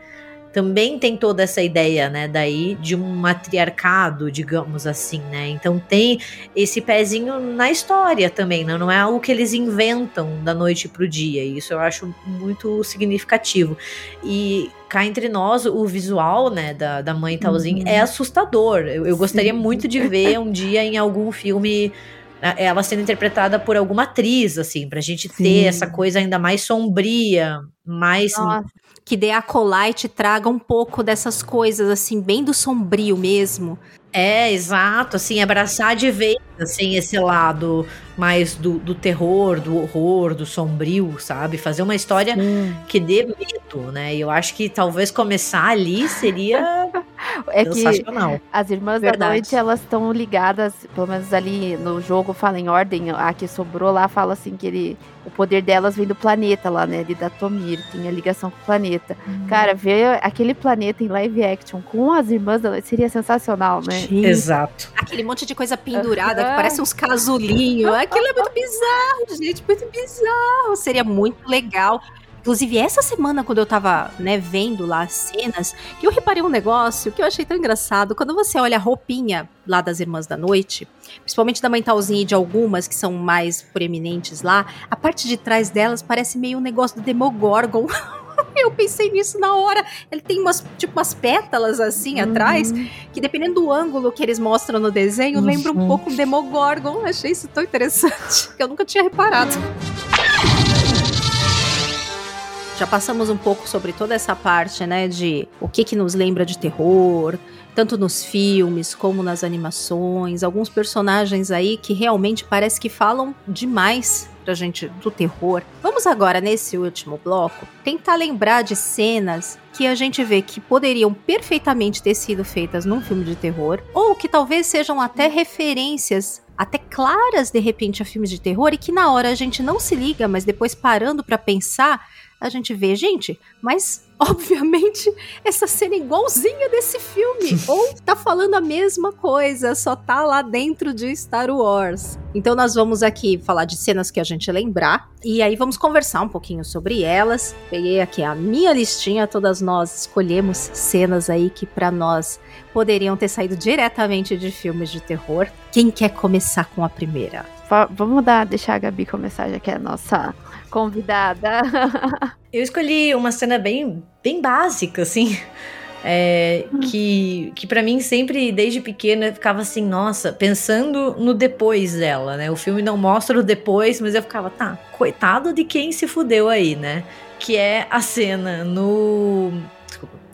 também tem toda essa ideia, né, daí de um matriarcado, digamos assim, né? Então tem esse pezinho na história também, né? Não é algo que eles inventam da noite pro dia. E isso eu acho muito significativo. E cá entre nós, o visual, né, da, da mãe Talzinho Uhum. é assustador. Eu, eu gostaria muito de ver um dia em algum filme a- ela sendo interpretada por alguma atriz, assim, pra gente ter Sim. essa coisa ainda mais sombria, mais Nossa, Que The Acolyte traga um pouco dessas coisas, assim, bem do sombrio mesmo. É, exato, assim, abraçar de vez, assim, esse lado mais do, do terror, do horror, do sombrio, sabe? Fazer uma história que dê medo, né? E eu acho que talvez começar ali seria é que sensacional. as irmãs da Verdade. noite, elas estão ligadas, pelo menos ali no jogo fala em ordem, a que sobrou lá fala assim que ele, o poder delas vem do planeta lá, né, de Datomir, tem a ligação com o planeta. Cara, ver aquele planeta em live action com as irmãs da noite seria sensacional, né? Exato. Aquele monte de coisa pendurada que parece uns casulinhos. Aquilo é muito bizarro, gente. Muito bizarro. Seria muito legal. Inclusive, essa semana, quando eu tava, né, vendo lá as cenas, que eu reparei um negócio que eu achei tão engraçado. Quando você olha a roupinha lá das Irmãs da Noite, principalmente da Mentalzinha e de algumas que são mais proeminentes lá, a parte de trás delas parece meio um negócio do Demogorgon. Eu pensei nisso na hora. Ele tem umas, tipo, umas pétalas assim atrás, que dependendo do ângulo que eles mostram no desenho, Uhum. lembra um pouco o Demogorgon. Achei isso tão interessante, que eu nunca tinha reparado. Já passamos um pouco sobre toda essa parte, né, de o que que nos lembra de terror, tanto nos filmes como nas animações, alguns personagens aí que realmente parece que falam demais pra gente do terror. Vamos agora nesse último bloco tentar lembrar de cenas que a gente vê que poderiam perfeitamente ter sido feitas num filme de terror ou que talvez sejam até referências até claras de repente a filmes de terror e que na hora a gente não se liga, mas depois parando pra pensar, a gente vê, gente, mas obviamente essa cena é igualzinha desse filme. Ou tá falando a mesma coisa, só tá lá dentro de Star Wars. Então nós vamos aqui falar de cenas que a gente lembrar. E aí vamos conversar um pouquinho sobre elas. Peguei aqui a minha listinha, todas nós escolhemos cenas aí que pra nós poderiam ter saído diretamente de filmes de terror. Quem quer começar com a primeira? Va- Vamos dar, deixar a Gabi começar, já que é a nossa convidada. Eu escolhi uma cena bem, bem básica, assim. é, que que para mim sempre desde pequena eu ficava assim, nossa, pensando no depois dela, né? O filme não mostra o depois, mas eu ficava, tá, coitado de quem se fudeu aí, né? Que é a cena no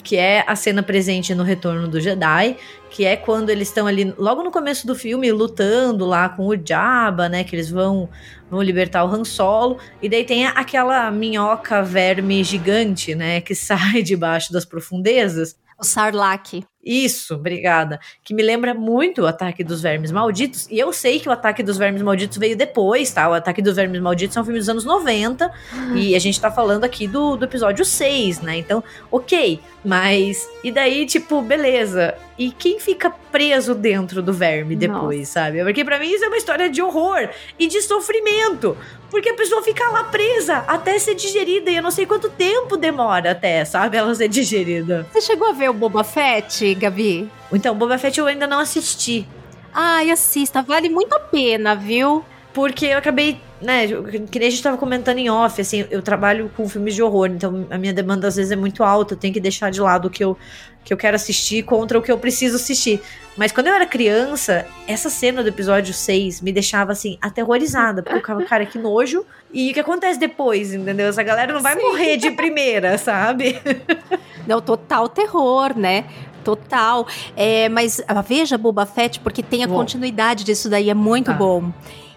que é a cena presente no Retorno do Jedi, que é quando eles estão ali logo no começo do filme lutando lá com o Jabba, né, que eles vão vão libertar o Han Solo, e daí tem aquela minhoca verme gigante, né, que sai debaixo das profundezas. O Sarlacc. Isso, obrigada. Que me lembra muito o Ataque dos Vermes Malditos. E eu sei que o Ataque dos Vermes Malditos veio depois, tá? O Ataque dos Vermes Malditos é um filme dos anos 90. e a gente tá falando aqui do, do episódio 6, né? Então, ok. Mas, e daí, tipo, beleza. E quem fica preso dentro do verme depois, sabe? Porque pra mim isso é uma história de horror e de sofrimento. Porque a pessoa fica lá presa até ser digerida. E eu não sei quanto tempo demora até, sabe? Ela ser digerida. Você chegou a ver o Boba Fett, Gabi? Então, Boba Fett eu ainda não assisti. Ai, assista, vale muito a pena, viu? Porque eu acabei, né, que nem a gente tava comentando em off, assim, eu trabalho com filmes de horror, então a minha demanda às vezes é muito alta, eu tenho que deixar de lado o que eu, que eu quero assistir contra o que eu preciso assistir. Mas quando eu era criança, essa cena do episódio 6 me deixava, assim, aterrorizada, porque eu ficava, cara, que nojo. E o que acontece depois, entendeu? Essa galera não vai Sim. morrer de primeira, sabe? Não, total terror, né? Total. É, mas ah, veja Boba Fett, porque tem a Bom. continuidade disso daí, é muito Tá. bom.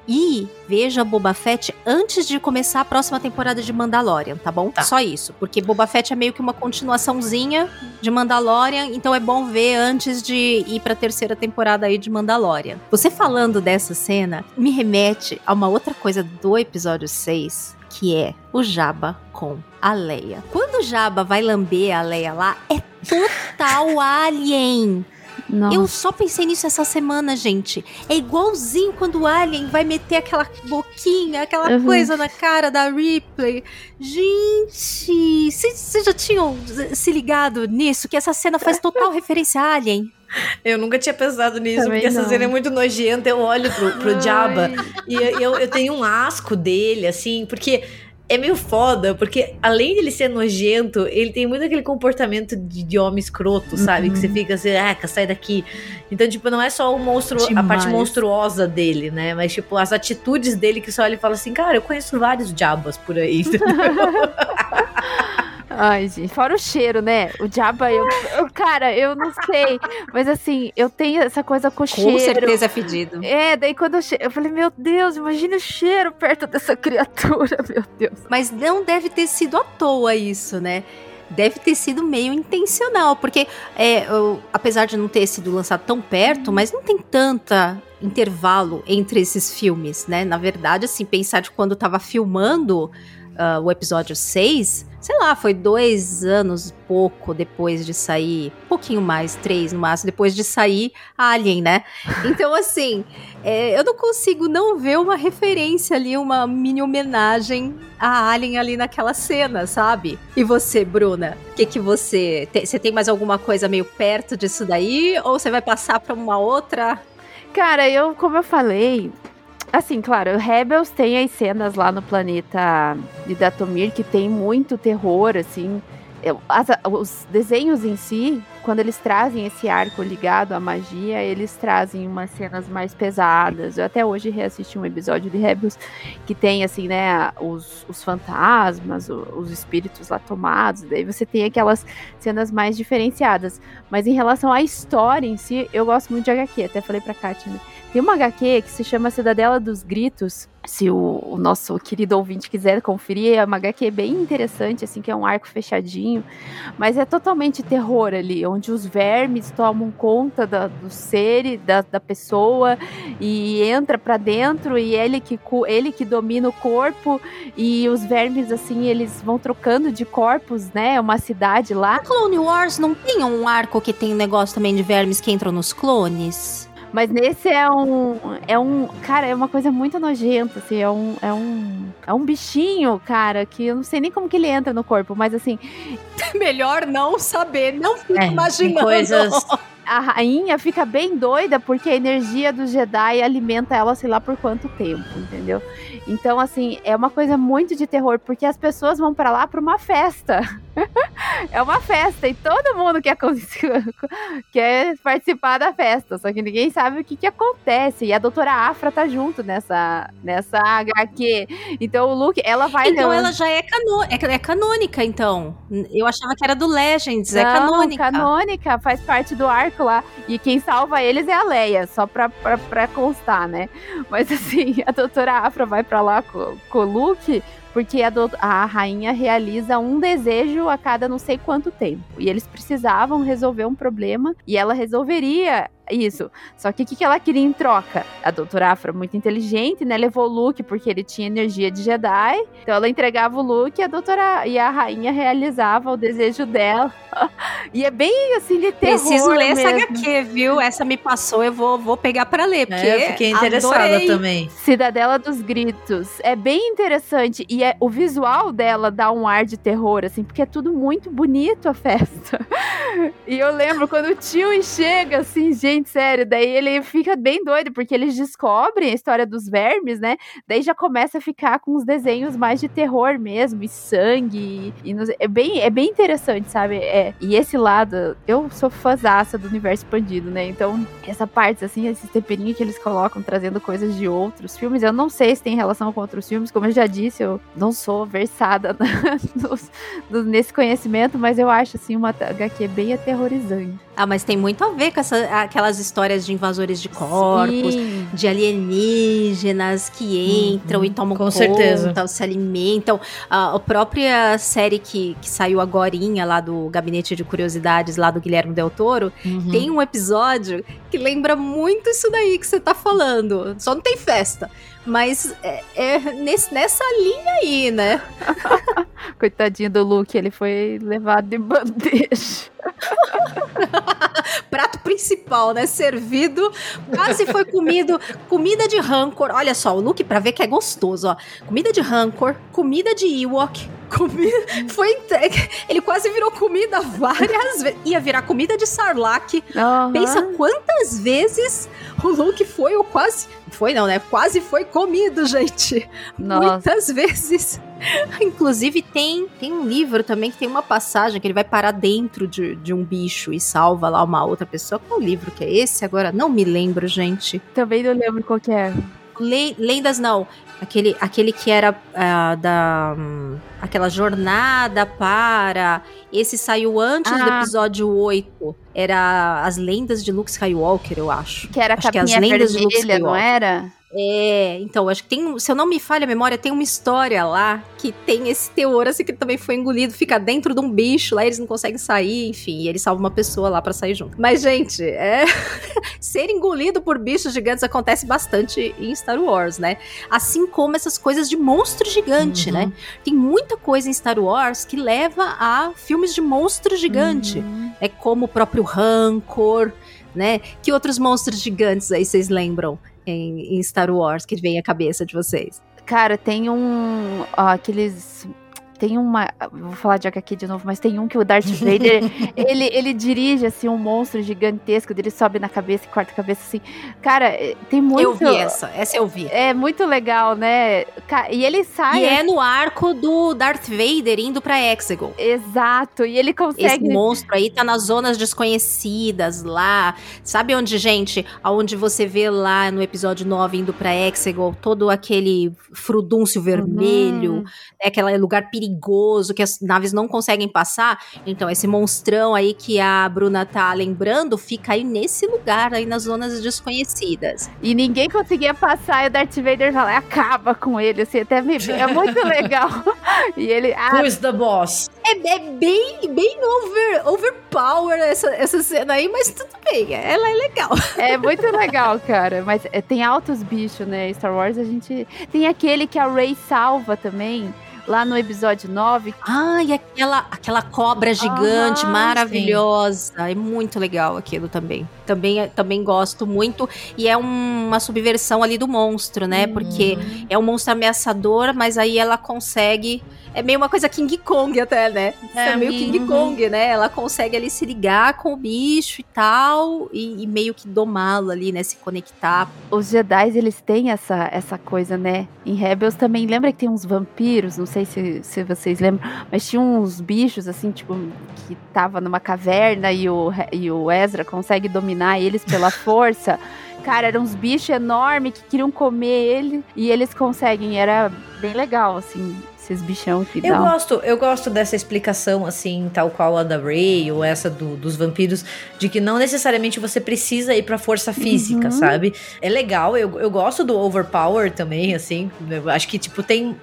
E veja Boba Fett antes de começar a próxima temporada de Mandalorian, tá bom? Tá. Só isso. Porque Boba Fett é meio que uma continuaçãozinha de Mandalorian, então é bom ver antes de ir pra terceira temporada aí de Mandalorian. Você falando dessa cena me remete a uma outra coisa do episódio 6, que é o Jabba com a Leia. Quando o Jabba vai lamber a Leia lá, é total alien. Nossa. Eu só pensei nisso essa semana, gente. É igualzinho quando o Alien vai meter aquela boquinha, aquela Uhum. coisa na cara da Ripley. Gente, vocês já tinham se ligado nisso? Que essa cena faz total referência a Alien. Eu nunca tinha pensado nisso, Também porque essa não. cena é muito nojenta. Eu olho pro, pro Jabba e eu, eu tenho um asco dele, assim, porque é meio foda, porque além de ele ser nojento, ele tem muito aquele comportamento de, de homem escroto, sabe? Que você fica assim, ah, sai daqui. Então, tipo, não é só o monstro, a parte Demais. monstruosa dele, né? Mas, tipo, as atitudes dele que você olha e fala assim, cara, eu conheço vários Jabas por aí. Ai, gente, fora o cheiro, né? O diabo, eu, eu- cara, eu não sei. Mas assim, eu tenho essa coisa com o cheiro. Com certeza é fedido. É, daí quando eu, che... eu falei, meu Deus, imagina o cheiro perto dessa criatura, meu Deus. Mas não deve ter sido à toa isso, né? Deve ter sido meio intencional, porque é, eu- apesar de não ter sido lançado tão perto, mas não tem tanta intervalo entre esses filmes, né? Na verdade, assim, pensar de quando tava filmando ah, o episódio 6, sei lá, foi dois anos pouco depois de sair, um pouquinho mais, três no máximo, depois de sair Alien, né? Então, assim, é, eu não consigo não ver uma referência ali, uma mini homenagem a Alien ali naquela cena, sabe? E você, Bruna? O que que você... te- Você tem mais alguma coisa meio perto disso daí? Ou você vai passar pra uma outra? Cara, eu, como eu falei, assim, claro, Rebels tem as cenas lá no planeta de Datomir que tem muito terror, assim. Eu- as- os desenhos em si, quando eles trazem esse arco ligado à magia, eles trazem umas cenas mais pesadas. Eu até hoje reassisti um episódio de Rebels que tem, assim, né, os, os fantasmas, o- os espíritos lá tomados. Daí você tem aquelas cenas mais diferenciadas. Mas em relação à história em si, eu gosto muito de HQ. Até falei pra Kátia, né? Tem uma HQ que se chama Cidadela dos Gritos. Se o, o nosso querido ouvinte quiser conferir, é uma HQ bem interessante, assim, que é um arco fechadinho. Mas é totalmente terror ali, onde os vermes tomam conta da- do ser, da, da pessoa, e entra pra dentro, e ele que, ele que domina o corpo, e os vermes, assim, eles vão trocando de corpos, né? É uma cidade lá. Clone Wars não tem um arco que tem um negócio também de vermes que entram nos clones? Mas nesse é um. É um. Cara, é uma coisa muito nojenta, assim. É um. É um. É um bichinho, cara, que eu não sei nem como que ele entra no corpo, mas assim, Melhor não saber, não fico É, imaginando. coisas. a rainha fica bem doida porque a energia do Jedi alimenta ela, sei lá por quanto tempo, entendeu? Então, assim, é uma coisa muito de terror, porque as pessoas vão pra lá pra uma festa. É uma festa e todo mundo quer, quer participar da festa, só que ninguém sabe o que, que acontece. E a doutora Afra tá junto nessa, nessa HQ. Então, o Luke, ela vai. Então levando- ela já é, cano é, é canônica, então. Eu achava que era do Legends, é Não, canônica. canônica, faz parte do arco lá. E quem salva eles é a Leia, só pra, pra, pra constar, né? Mas assim, a doutora Afra vai pra lá com, com o Luke, porque a, dou- a rainha realiza um desejo a cada não sei quanto tempo. E eles precisavam resolver um problema e ela resolveria isso. Só que o que, que ela queria em troca? A doutora Afra, muito inteligente, né? Levou o Luke porque ele tinha energia de Jedi. Então ela entregava o Luke e a doutora e a rainha realizava o desejo dela. e é bem assim de terror Preciso ler essa mesmo. HQ, viu? Essa me passou, eu vou, vou pegar pra ler, porque É, eu fiquei interessada adorei. também. Cidadela dos Gritos. É bem interessante. E é, o visual dela dá um ar de terror, assim, porque é tudo muito bonito a festa. e eu lembro quando o tio chega, assim, gente, sério, daí ele fica bem doido, porque eles descobrem a história dos vermes, né? Daí já começa a ficar com os desenhos mais de terror mesmo, e sangue. E, nos- é, bem, é bem interessante, sabe? É, e esse lado, eu sou fãzaça do universo expandido, né? Então, essa parte, assim, esses temperinhos que eles colocam, trazendo coisas de outros filmes, eu não sei se tem relação com outros filmes, como eu já disse, eu não sou versada na- nos- no- nesse conhecimento, mas eu acho, assim, uma HQ bem aterrorizante. Ah, mas tem muito a ver com essa- aquelas histórias de invasores de corpos, Sim. de alienígenas que entram e tomam com conta, certeza. se alimentam. A, a própria série que, que saiu agorinha lá do Gabinete de Curiosidades, lá do Guilherme Del Toro, Uhum. tem um episódio que lembra muito isso daí que você tá falando. Só não tem festa. Mas é, é nesse- nessa linha aí, né? Coitadinho do Luke, ele foi levado de bandeja. Prato principal, né? Servido, quase foi comido, comida de rancor. Olha só, o look pra ver que é gostoso, ó. Comida de rancor, comida de Ewok, comida, foi entregue. Ele quase virou comida várias vezes. Ia virar comida de Sarlacc. Aham. Pensa quantas vezes o Luke foi ou quase. Foi não, né? Quase foi comido, gente. Nossa. Muitas vezes. Inclusive, tem, tem um livro também que tem uma passagem que ele vai parar dentro de, de um bicho e salva lá uma outra pessoa. Qual livro que é esse? Agora não me lembro, gente. Também não lembro qual que é. Le- lendas não. Aquele, aquele que era ah, da. hum, aquela jornada para. Esse saiu antes do Ah. episódio 8. Era As Lendas de Luke Skywalker, eu acho. Que era a Acho que as lendas de Luke vermelha, não Skywalker. era? É, então, acho que tem, se eu não me falha a memória, tem uma história lá que tem esse teor, assim, que também foi engolido, fica dentro de um bicho, lá eles não conseguem sair, enfim, e ele salva uma pessoa lá pra sair junto. Mas, gente, é... ser engolido por bichos gigantes acontece bastante em Star Wars, né? Assim como essas coisas de monstro gigante, Uhum. né? Tem muita coisa em Star Wars que leva a filmes de monstro gigante. Uhum. É como o próprio Rancor, né? Que outros monstros gigantes aí vocês lembram em, em Star Wars que vem à cabeça de vocês? Cara, tem um. ó, aqueles. Tem uma. Vou falar de HQ de novo, mas tem um que o Darth Vader. ele, ele dirige, assim, um monstro gigantesco, ele sobe na cabeça e corta a cabeça, assim. Cara, eh, tem muito. Eu vi essa, essa eu vi. É muito legal, né? E ele sai. E é no arco do Darth Vader indo pra Exegol. Exato. E ele Esse consegue. monstro aí tá nas zonas desconhecidas lá. Sabe onde, gente? Aonde você vê lá no episódio 9 indo pra Exegol, todo aquele frudúncio vermelho, Uhum. é aquele lugar perigoso que as naves não conseguem passar. Então, esse monstrão aí que a Bruna tá lembrando fica aí nesse lugar, aí nas zonas desconhecidas. E ninguém conseguia passar, e o Darth Vader vai lá e acaba com ele, assim, até me... É muito legal. E ele. Ah, Who's the boss? É, é bem, bem over, overpower essa, essa cena aí, mas tudo bem, ela é legal. É muito legal, cara. Mas é, tem altos bichos, né? Star Wars a gente. Tem aquele que a Rey salva também. Lá no episódio 9. Ah, e aquela, aquela cobra gigante, Aham, maravilhosa. É muito legal aquilo também. Também, também gosto muito. E é um- uma subversão ali do monstro, né? Porque é um monstro ameaçador, mas aí ela consegue. É meio uma coisa King Kong até, né? É, É, meio King uhum. Kong, né? Ela consegue ali se ligar com o bicho e tal. E, e meio que domá-lo ali, né? Se conectar. Os Jedi, eles têm essa, essa coisa, né? Em Rebels também. Lembra que tem uns vampiros? Não sei se, se vocês lembram. Mas tinha uns bichos, assim, tipo, que tava numa caverna e o, e o Ezra consegue dominar eles pela força. Cara, eram uns bichos enormes que queriam comer ele. E eles conseguem. Era bem legal, assim, esses bichão que Eu dão. gosto, eu gosto dessa explicação, assim, tal qual a da Ray ou essa do- dos vampiros, de que não necessariamente você precisa ir pra força física, Uhum. sabe? É legal, eu, eu gosto do overpower também, assim. Eu acho que, tipo, tem.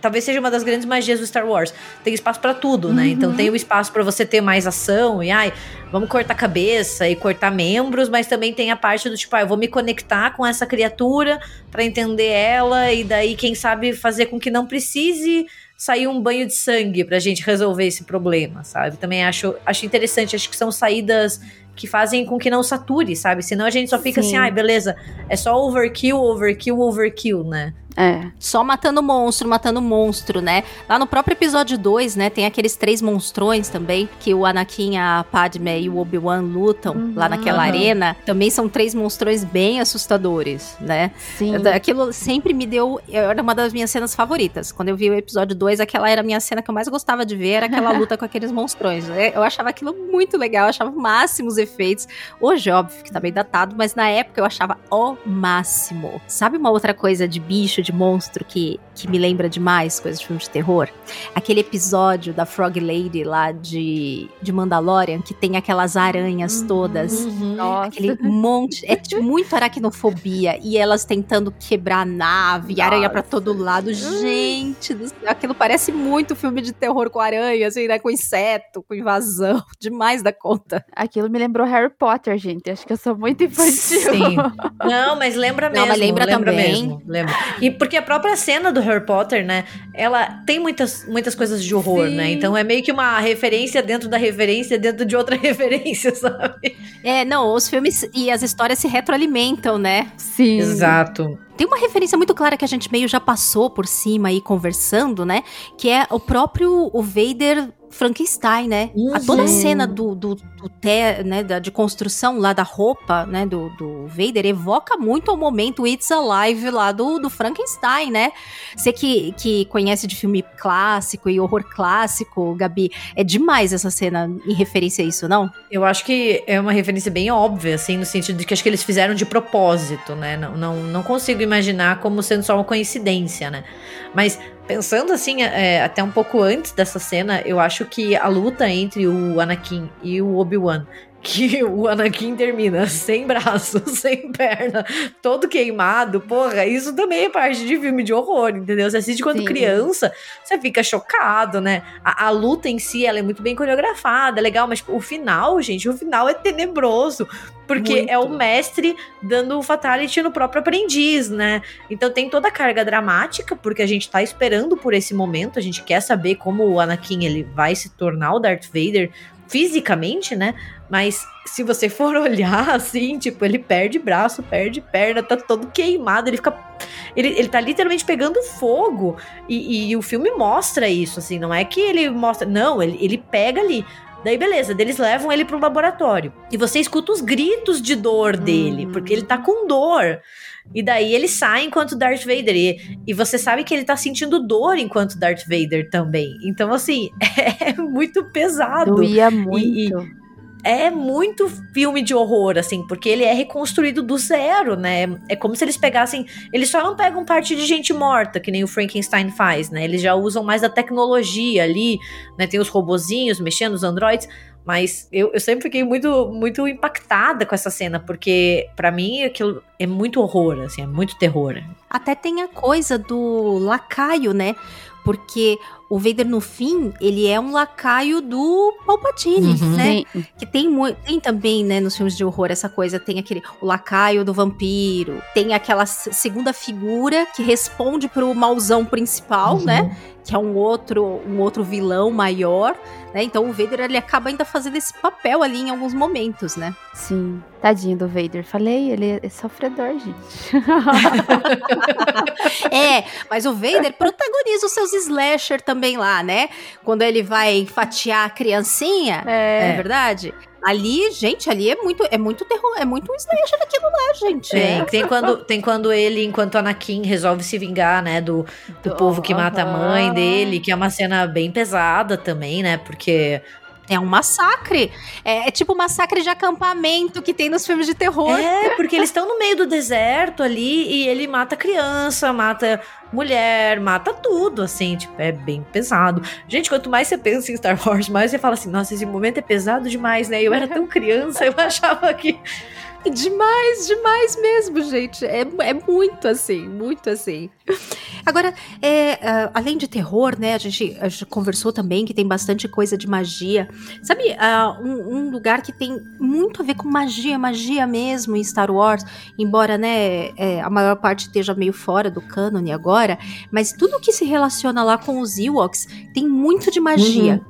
Talvez seja uma das grandes magias do Star Wars. Tem espaço pra tudo, né? Uhum. Então tem o espaço pra você ter mais ação e ai, vamos cortar cabeça e cortar membros, mas também tem a parte do tipo, ah, eu vou me conectar com essa criatura pra entender ela e daí quem sabe fazer com que não precise sair um banho de sangue pra gente resolver esse problema, sabe? Também acho, acho interessante, acho que são saídas que fazem com que não sature, sabe? Senão a gente só fica Sim. assim, ai, beleza, é só overkill, overkill, overkill, né? É. Só matando monstro, matando monstro, né? Lá no próprio episódio 2, né, tem aqueles três monstrões também, que o Anakin, a Padme e o Obi-Wan lutam Uhum. lá naquela arena. Também são três monstrões bem assustadores, né? Sim. Aquilo sempre me deu. Era uma das minhas cenas favoritas. Quando eu vi o episódio 2, aquela era a minha cena que eu mais gostava de ver, era aquela luta com aqueles monstrões. né? Eu achava aquilo muito legal, eu achava o máximo os efeitos. Hoje, óbvio, que tá meio datado, mas na época eu achava o máximo. Sabe uma outra coisa de bicho, de monstro que, que me lembra demais coisas de filme de terror? Aquele episódio da Frog Lady lá de, de Mandalorian, que tem aquelas aranhas todas. Nossa. Aquele monte. É tipo, muito aracnofobia. E elas tentando quebrar a nave, e aranha pra todo lado. Gente, do céu, aquilo parece muito filme de terror com aranha, assim, né? Com inseto, com invasão. Demais da conta. Aquilo me lembrou Harry Potter, gente. Acho que eu sou muito infantil. Sim. Não, mas lembra Não, mesmo. mas lembra também. mesmo. Lembra. E, E porque a própria cena do Harry Potter, né? Ela tem muitas, muitas coisas de horror, Sim. né? Então é meio que uma referência dentro da referência, dentro de outra referência, sabe? É, não, os filmes e as histórias se retroalimentam, né? Sim. Exato. Tem uma referência muito clara que a gente meio já passou por cima aí conversando, né? Que é o próprio o Vader Frankenstein, né? Uhum. A toda a cena do, do, do te, né, da, de construção lá da roupa, né, do, do Vader, evoca muito o momento It's Alive lá do, do Frankenstein, né? Você que, que conhece de filme clássico e horror clássico, Gabi, é demais essa cena em referência a isso, não? Eu acho que é uma referência bem óbvia, assim, no sentido de que acho que eles fizeram de propósito, né? Não, não, não consigo imaginar como sendo só uma coincidência, né? Mas pensando assim, é, até um pouco antes dessa cena, eu acho que a luta entre o Anakin e o Obi-Wan. Que o Anakin termina sem braço, sem perna, todo queimado, porra, isso também é parte de filme de horror, entendeu? Você assiste quando Sim. criança, você fica chocado, né? A, a luta em si, ela é muito bem coreografada, é legal, mas tipo, o final, gente, o final é tenebroso. Porque Muito. é o mestre dando o fatality no próprio aprendiz, né? Então tem toda a carga dramática, porque a gente tá esperando por esse momento, a gente quer saber como o Anakin ele vai se tornar o Darth Vader fisicamente, né? Mas se você for olhar assim, tipo, ele perde braço, perde perna, tá todo queimado, ele fica. Ele, ele tá literalmente pegando fogo. E, e o filme mostra isso, assim, não é que ele mostra. Não, ele, ele pega ali. Daí, beleza, eles levam ele pro laboratório. E você escuta os gritos de dor dele, Hum. porque ele tá com dor. E daí ele sai enquanto Darth Vader. E, e você sabe que ele tá sentindo dor enquanto Darth Vader também. Então, assim, é muito pesado. Doía muito. É muito filme de horror, assim, porque ele é reconstruído do zero, né? É como se eles pegassem. Eles só não pegam parte de gente morta, que nem o Frankenstein faz, né? Eles já usam mais a tecnologia ali, né? Tem os robozinhos mexendo, os androids. Mas eu, eu sempre fiquei muito, muito impactada com essa cena, porque pra mim aquilo é muito horror, assim, é muito terror. Até tem a coisa do lacaio, né? Porque o Vader, no fim, ele é um lacaio do Palpatine, Uhum. né? Sim. Que tem, mu- tem também, né, nos filmes de horror, essa coisa, tem aquele, o lacaio do vampiro, tem aquela segunda figura que responde pro mauzão principal, Uhum. né? Que é um outro, um outro vilão maior, né? Então o Vader, ele acaba ainda fazendo esse papel ali em alguns momentos, né? Sim. Tadinho do Vader. Falei, ele é sofredor, gente. É, mas o Vader protagoniza os seus slasher também lá, né? Quando ele vai fatiar a criancinha, é, É. verdade? Ali, gente, ali é muito, é muito terror, é muito um slasher aquilo lá, gente. Tem, tem, quando, tem quando ele, enquanto Anakin, resolve se vingar, né, do, do povo que mata a mãe dele, que é uma cena bem pesada também, né, porque... É um massacre. É, é tipo massacre de acampamento que tem nos filmes de terror. É, porque eles estão no meio do deserto ali e ele mata criança, mata mulher, mata tudo, assim, tipo, é bem pesado. Gente, quanto mais você pensa em Star Wars, mais você fala assim, nossa, esse momento é pesado demais, né? Eu era tão criança, eu achava que... Demais, demais mesmo, gente. É, é muito assim, muito assim. Agora, é, ah, além de terror, né? A gente, a gente conversou também que tem bastante coisa de magia. Sabe, ah, um, um lugar que tem muito a ver com magia, magia mesmo em Star Wars, embora, né, é, a maior parte esteja meio fora do cânone agora, mas tudo que se relaciona lá com os Ewoks tem muito de magia.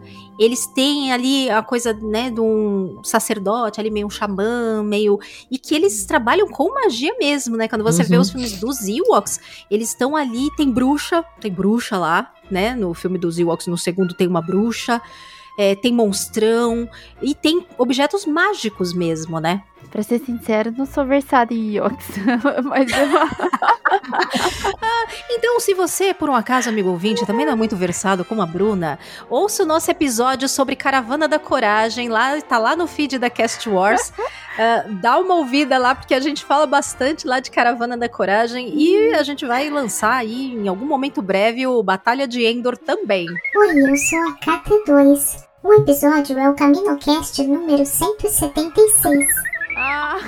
Eles têm ali a coisa, né, de um sacerdote ali, meio um xamã, meio e que eles trabalham com magia mesmo, né? Quando você vê Uhum. os filmes dos Ewoks, eles estão ali, tem bruxa, tem bruxa lá, né? No filme dos Ewoks, no segundo tem uma bruxa, é, tem monstrão e tem objetos mágicos mesmo, né? Pra ser sincero, não sou versada em Yoks. mas eu... Então, se você, por um acaso, amigo ouvinte, também não é muito versado como a Bruna, ouça o nosso episódio sobre Caravana da Coragem, lá, tá lá no feed da Cast Wars. Ah, dá uma ouvida lá, porque a gente fala bastante lá de Caravana da Coragem e a gente vai lançar aí, em algum momento breve, o Batalha de Endor também. Oi, eu sou a KT2. O episódio é o CaminoCast número 176. Ah,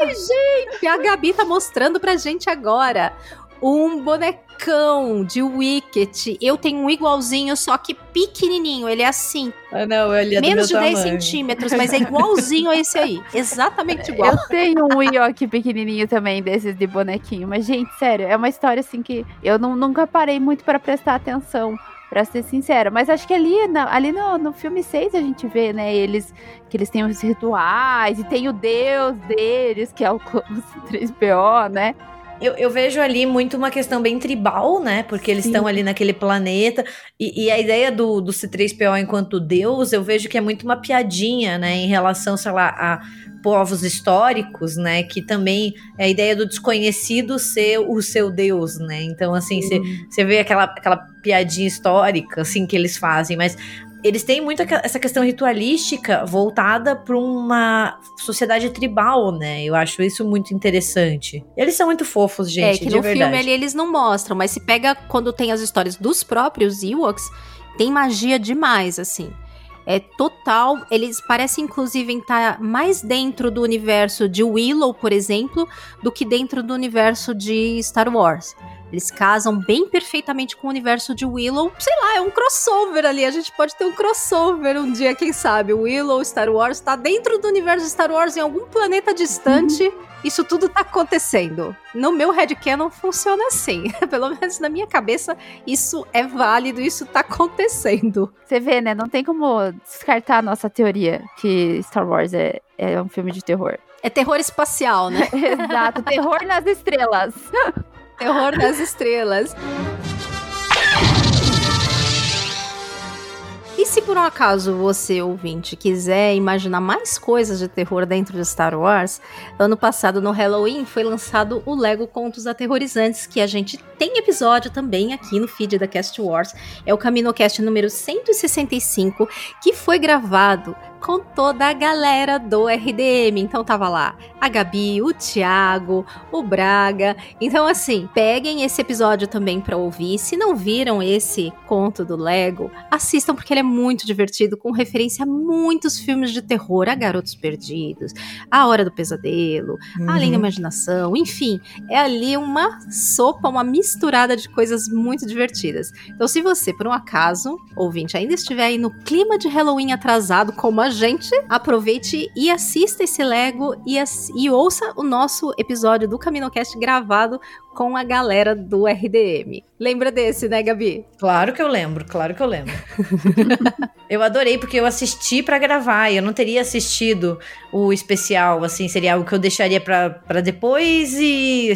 Ai, gente, a Gabi tá mostrando pra gente agora. um bonecão de Wicket. Eu tenho um igualzinho, só que pequenininho. Ele é assim, Ah, não, ele é menos de do meu 10 tamanho. centímetros, mas é igualzinho a esse aí. Exatamente igual. Eu tenho um Yoki pequenininho também, desses de bonequinho. Mas, gente, sério, é uma história assim que eu não- nunca parei muito pra prestar atenção, pra ser sincera. Mas acho que ali, na- ali no, no filme 6 a gente vê, né, eles que eles têm os rituais e tem o deus deles, que é o, o 3PO, né? Eu, eu vejo ali muito uma questão bem tribal, né? Porque eles estão ali naquele planeta. E, e a ideia do, do C3PO enquanto deus, eu vejo que é muito uma piadinha, né? Em relação, sei lá, a povos históricos, né? Que também é a ideia do desconhecido ser o seu deus, né? Então, assim, você você vê aquela, aquela piadinha histórica, assim, que eles fazem, mas eles têm muito essa questão ritualística voltada para uma sociedade tribal, né? Eu acho isso muito interessante. Eles são muito fofos, gente, é que no verdade. filme ali eles não mostram, mas se pega quando tem as histórias dos próprios Ewoks, tem magia demais, assim. É total. Eles parecem, inclusive, estar mais dentro do universo de Willow, por exemplo, do que dentro do universo de Star Wars. Eles casam bem perfeitamente com o universo de Willow. Sei lá, é um crossover ali. A gente pode ter um crossover um dia, quem sabe? Willow, Star Wars, tá dentro do universo de Star Wars em algum planeta distante. Isso tudo tá acontecendo. No meu headcanon funciona assim. Pelo menos na minha cabeça, isso é válido, isso tá acontecendo. Você vê, né? Não tem como descartar a nossa teoria que Star Wars é, é um filme de terror. É terror espacial, né? Exato, terror nas estrelas. terror das estrelas. E se por um acaso você, ouvinte, quiser imaginar mais coisas de terror dentro de Star Wars, ano passado no Halloween foi lançado o Lego Contos Aterrorizantes, que a gente tem episódio também aqui no feed da Cast Wars. É o CaminoCast número 165, que foi gravado com toda a galera do RDM. Então tava lá a Gabi, o Thiago, o Braga. Então assim, peguem esse episódio também para ouvir. Se não viram esse conto do Lego, assistam porque ele é muito divertido, com referência a muitos filmes de terror, a Garotos Perdidos, A Hora do Pesadelo, Além da Imaginação, enfim, é ali uma sopa, uma misturada de coisas muito divertidas. Então, se você, por um acaso, ouvinte, ainda estiver aí no clima de Halloween atrasado, como a gente, aproveite e assista esse Lego e, e ouça o nosso episódio do CaminoCast gravado com a galera do RDM. Lembra desse, né, Gabi? Claro que eu lembro, claro que eu lembro. eu adorei porque eu assisti pra gravar, e eu não teria assistido o especial, assim, seria algo que eu deixaria pra depois e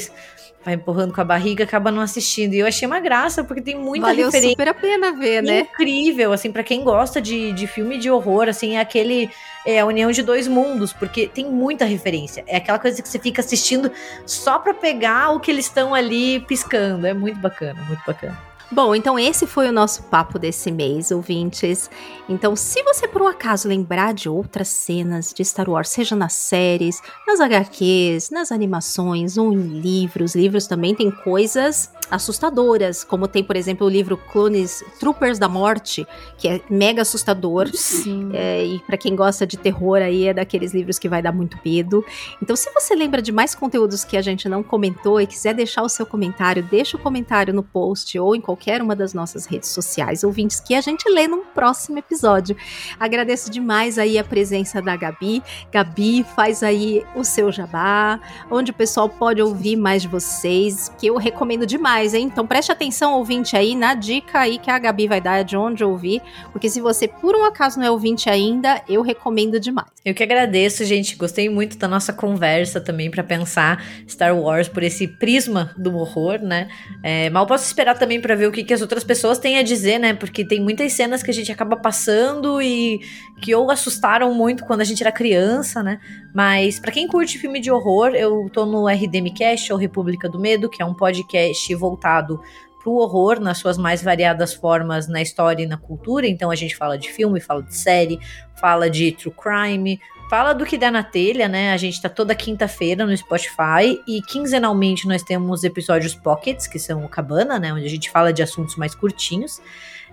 vai empurrando com a barriga, acaba não assistindo. E eu achei uma graça porque tem muita Valeu referência super a pena ver, né? incrível, assim, pra quem gosta de, de filme de horror, assim, é aquele é a união de dois mundos, porque tem muita referência. É aquela coisa que você fica assistindo só pra pegar o que eles estão ali piscando. É muito bacana, muito bacana. Bom, então esse foi o nosso papo desse mês, ouvintes. Então, se você por um acaso lembrar de outras cenas de Star Wars, seja nas séries, nas HQs, nas animações ou em livros, livros também tem coisas assustadoras, como tem, por exemplo, o livro Clones Troopers da Morte, que é mega assustador. Sim. É, e pra quem gosta de terror aí, é daqueles livros que vai dar muito medo. Então, se você lembra de mais conteúdos que a gente não comentou e quiser deixar o seu comentário, deixa o comentário no post ou em qualquer uma das nossas redes sociais, ouvintes, que a gente lê num próximo episódio. Agradeço demais aí a presença da Gabi. Gabi, faz aí o seu jabá, onde o pessoal pode ouvir mais de vocês, que eu recomendo demais, hein? Então preste atenção, ouvinte, aí na dica aí que a Gabi vai dar de onde ouvir, porque se você por um acaso não é ouvinte ainda, eu recomendo demais. Eu que agradeço, gente. Gostei muito da nossa conversa também pra pensar Star Wars por esse prisma do horror, né? É, mal posso esperar também pra ver o que, que as outras pessoas têm a dizer, né? Porque tem muitas cenas que a gente acaba passando e que ou assustaram muito quando a gente era criança, né? Mas pra quem curte filme de horror, eu tô no RDM Cast, ou República do Medo, que é um podcast voltado pro horror nas suas mais variadas formas na história e na cultura. Então a gente fala de filme, fala de série, fala de true crime, fala do que dá na telha, né? A gente tá toda quinta-feira no Spotify e quinzenalmente nós temos episódios pockets, que são o Cabana, né? Onde a gente fala de assuntos mais curtinhos.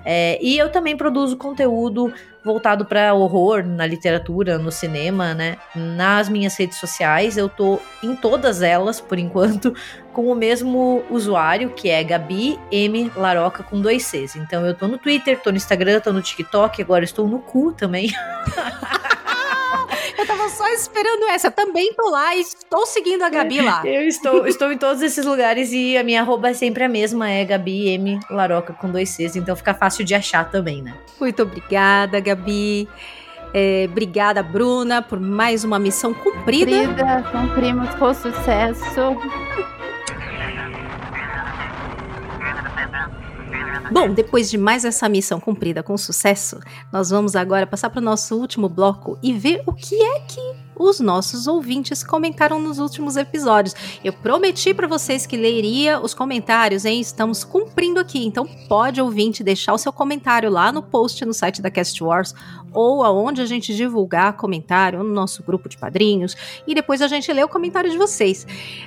É, e eu também produzo conteúdo voltado para horror na literatura, no cinema, né? Nas minhas redes sociais, eu tô em todas elas, por enquanto, com o mesmo usuário, que é Gabi M Laroca com dois Cs. Então eu tô no Twitter, tô no Instagram, tô no TikTok, agora estou no cu também. Eu tava só esperando essa. Também tô lá e estou seguindo a Gabi lá. Eu estou, estou em todos esses lugares e a minha arroba é sempre a mesma, é Gabi M Laroca com dois Cs, então fica fácil de achar também, né? Muito obrigada, Gabi. É, obrigada, Bruna, por mais uma missão cumprida. Cumprida, cumprimos com sucesso. Bom, depois de mais essa missão cumprida com sucesso, nós vamos agora passar para o nosso último bloco e ver o que é que os nossos ouvintes comentaram nos últimos episódios. Eu prometi para vocês que leria os comentários, hein? Estamos cumprindo aqui. Então pode ouvinte deixar o seu comentário lá no post no site da Cast Wars ou aonde a gente divulgar comentário no nosso grupo de padrinhos e depois a gente lê o comentário de vocês.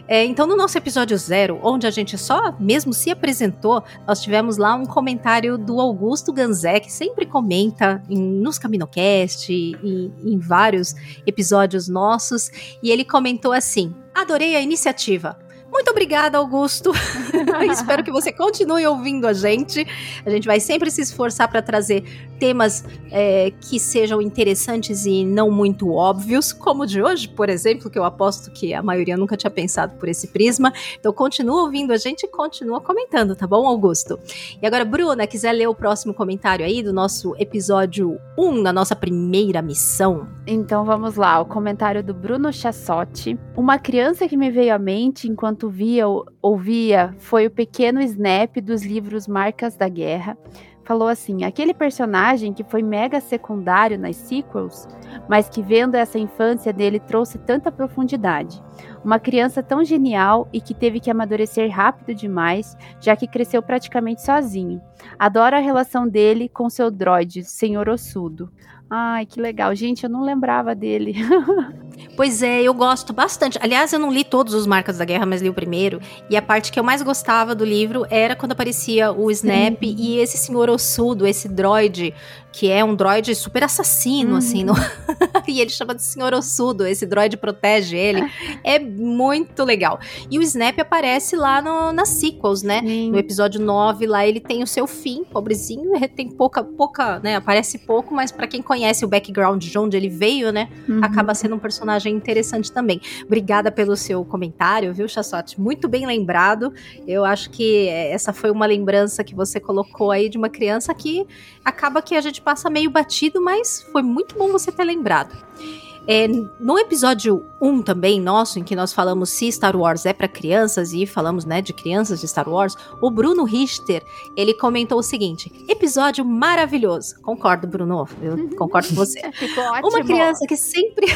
É, então no nosso episódio zero, onde a gente só mesmo se apresentou, nós tivemos lá um comentário do Augusto Ganzé que sempre comenta em, nos CaminoCast e em vários episódios nossos, e ele comentou assim: Adorei a iniciativa. Muito obrigada, Augusto. Espero que você continue ouvindo a gente. A gente vai sempre se esforçar para trazer temas é, que sejam interessantes e não muito óbvios, como o de hoje, por exemplo, que eu aposto que a maioria nunca tinha pensado por esse prisma. Então, continua ouvindo a gente e continua comentando, tá bom, Augusto? E agora, Bruna, quiser ler o próximo comentário aí do nosso episódio 1, da nossa primeira missão? Então vamos lá, o comentário do Bruno Chassotti. Uma criança que me veio à mente enquanto via ouvia foi o pequeno Snap dos livros Marcas da Guerra. Falou assim: aquele personagem que foi mega secundário nas sequels, mas que vendo essa infância dele trouxe tanta profundidade. Uma criança tão genial e que teve que amadurecer rápido demais, já que cresceu praticamente sozinho. Adoro a relação dele com seu droid, Senhor Ossudo. Ai, que legal. Gente, eu não lembrava dele. pois é, eu gosto bastante. Aliás, eu não li todos os Marcas da Guerra, mas li o primeiro. E a parte que eu mais gostava do livro era quando aparecia o Snap Sim. e esse senhor ossudo, esse droid que é um droid super assassino, uhum. assim, no... e ele chama de Senhor Ossudo, esse droid protege ele. é muito legal. E o Snap aparece lá no, nas sequels, né? Sim. No episódio 9, lá ele tem o seu fim, pobrezinho, tem pouca, pouca, né? Aparece pouco, mas para quem conhece o background de onde ele veio, né? Uhum. Acaba sendo um personagem interessante também. Obrigada pelo seu comentário, viu, Chassote? Muito bem lembrado. Eu acho que essa foi uma lembrança que você colocou aí de uma criança que acaba que a gente passa meio batido, mas foi muito bom você ter lembrado. É, no episódio 1 também, nosso, em que nós falamos se Star Wars é para crianças e falamos, né, de crianças de Star Wars, o Bruno Richter, ele comentou o seguinte: episódio maravilhoso. Concordo, Bruno, eu concordo com você. Ficou ótimo. Uma criança que sempre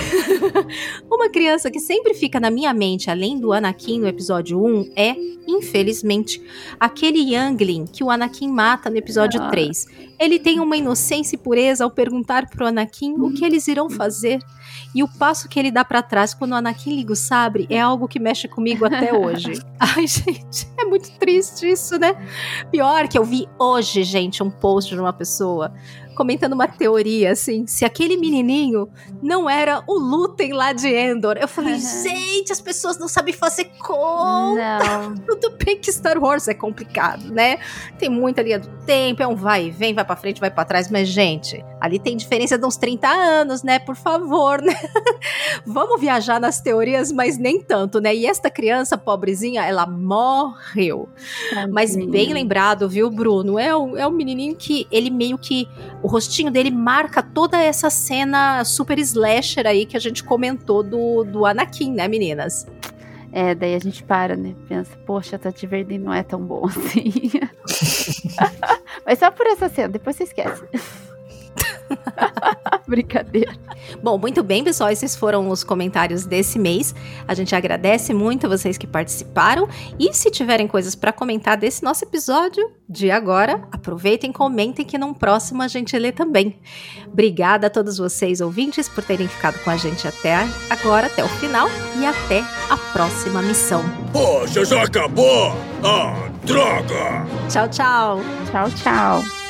Uma criança que sempre fica na minha mente, além do Anakin no episódio 1, é, infelizmente, aquele Youngling que o Anakin mata no episódio ah. 3. Ele tem uma inocência e pureza ao perguntar pro Anakin o que eles irão fazer. E o passo que ele dá para trás quando o Anakin liga o sabre é algo que mexe comigo até hoje. Ai, gente, é muito triste isso, né? Pior que eu vi hoje, gente, um post de uma pessoa comentando uma teoria, assim, se aquele menininho não era o Lutem lá de Endor. Eu falei, uhum. gente, as pessoas não sabem fazer conta. Não. Tudo bem que Star Wars é complicado, né? Tem muita linha do tempo, é um vai e vem, vai pra frente, vai para trás, mas, gente, ali tem diferença de uns 30 anos, né? Por favor, né? Vamos viajar nas teorias, mas nem tanto, né? E esta criança, pobrezinha, ela morreu. Mas bem lembrado, viu, Bruno? É o, é o menininho que ele meio que. O rostinho dele marca toda essa cena super slasher aí que a gente comentou do, do Anakin, né, meninas? É, daí a gente para, né? Pensa, poxa, Tati Verde não é tão bom assim. Mas só por essa cena, depois você esquece. Brincadeira. Bom, muito bem, pessoal. Esses foram os comentários desse mês. A gente agradece muito a vocês que participaram. E se tiverem coisas para comentar desse nosso episódio de agora, aproveitem, comentem que num próximo a gente lê também. Obrigada a todos vocês, ouvintes, por terem ficado com a gente até agora, até o final. E até a próxima missão. Poxa, já acabou! Ah, droga! Tchau, tchau. Tchau, tchau.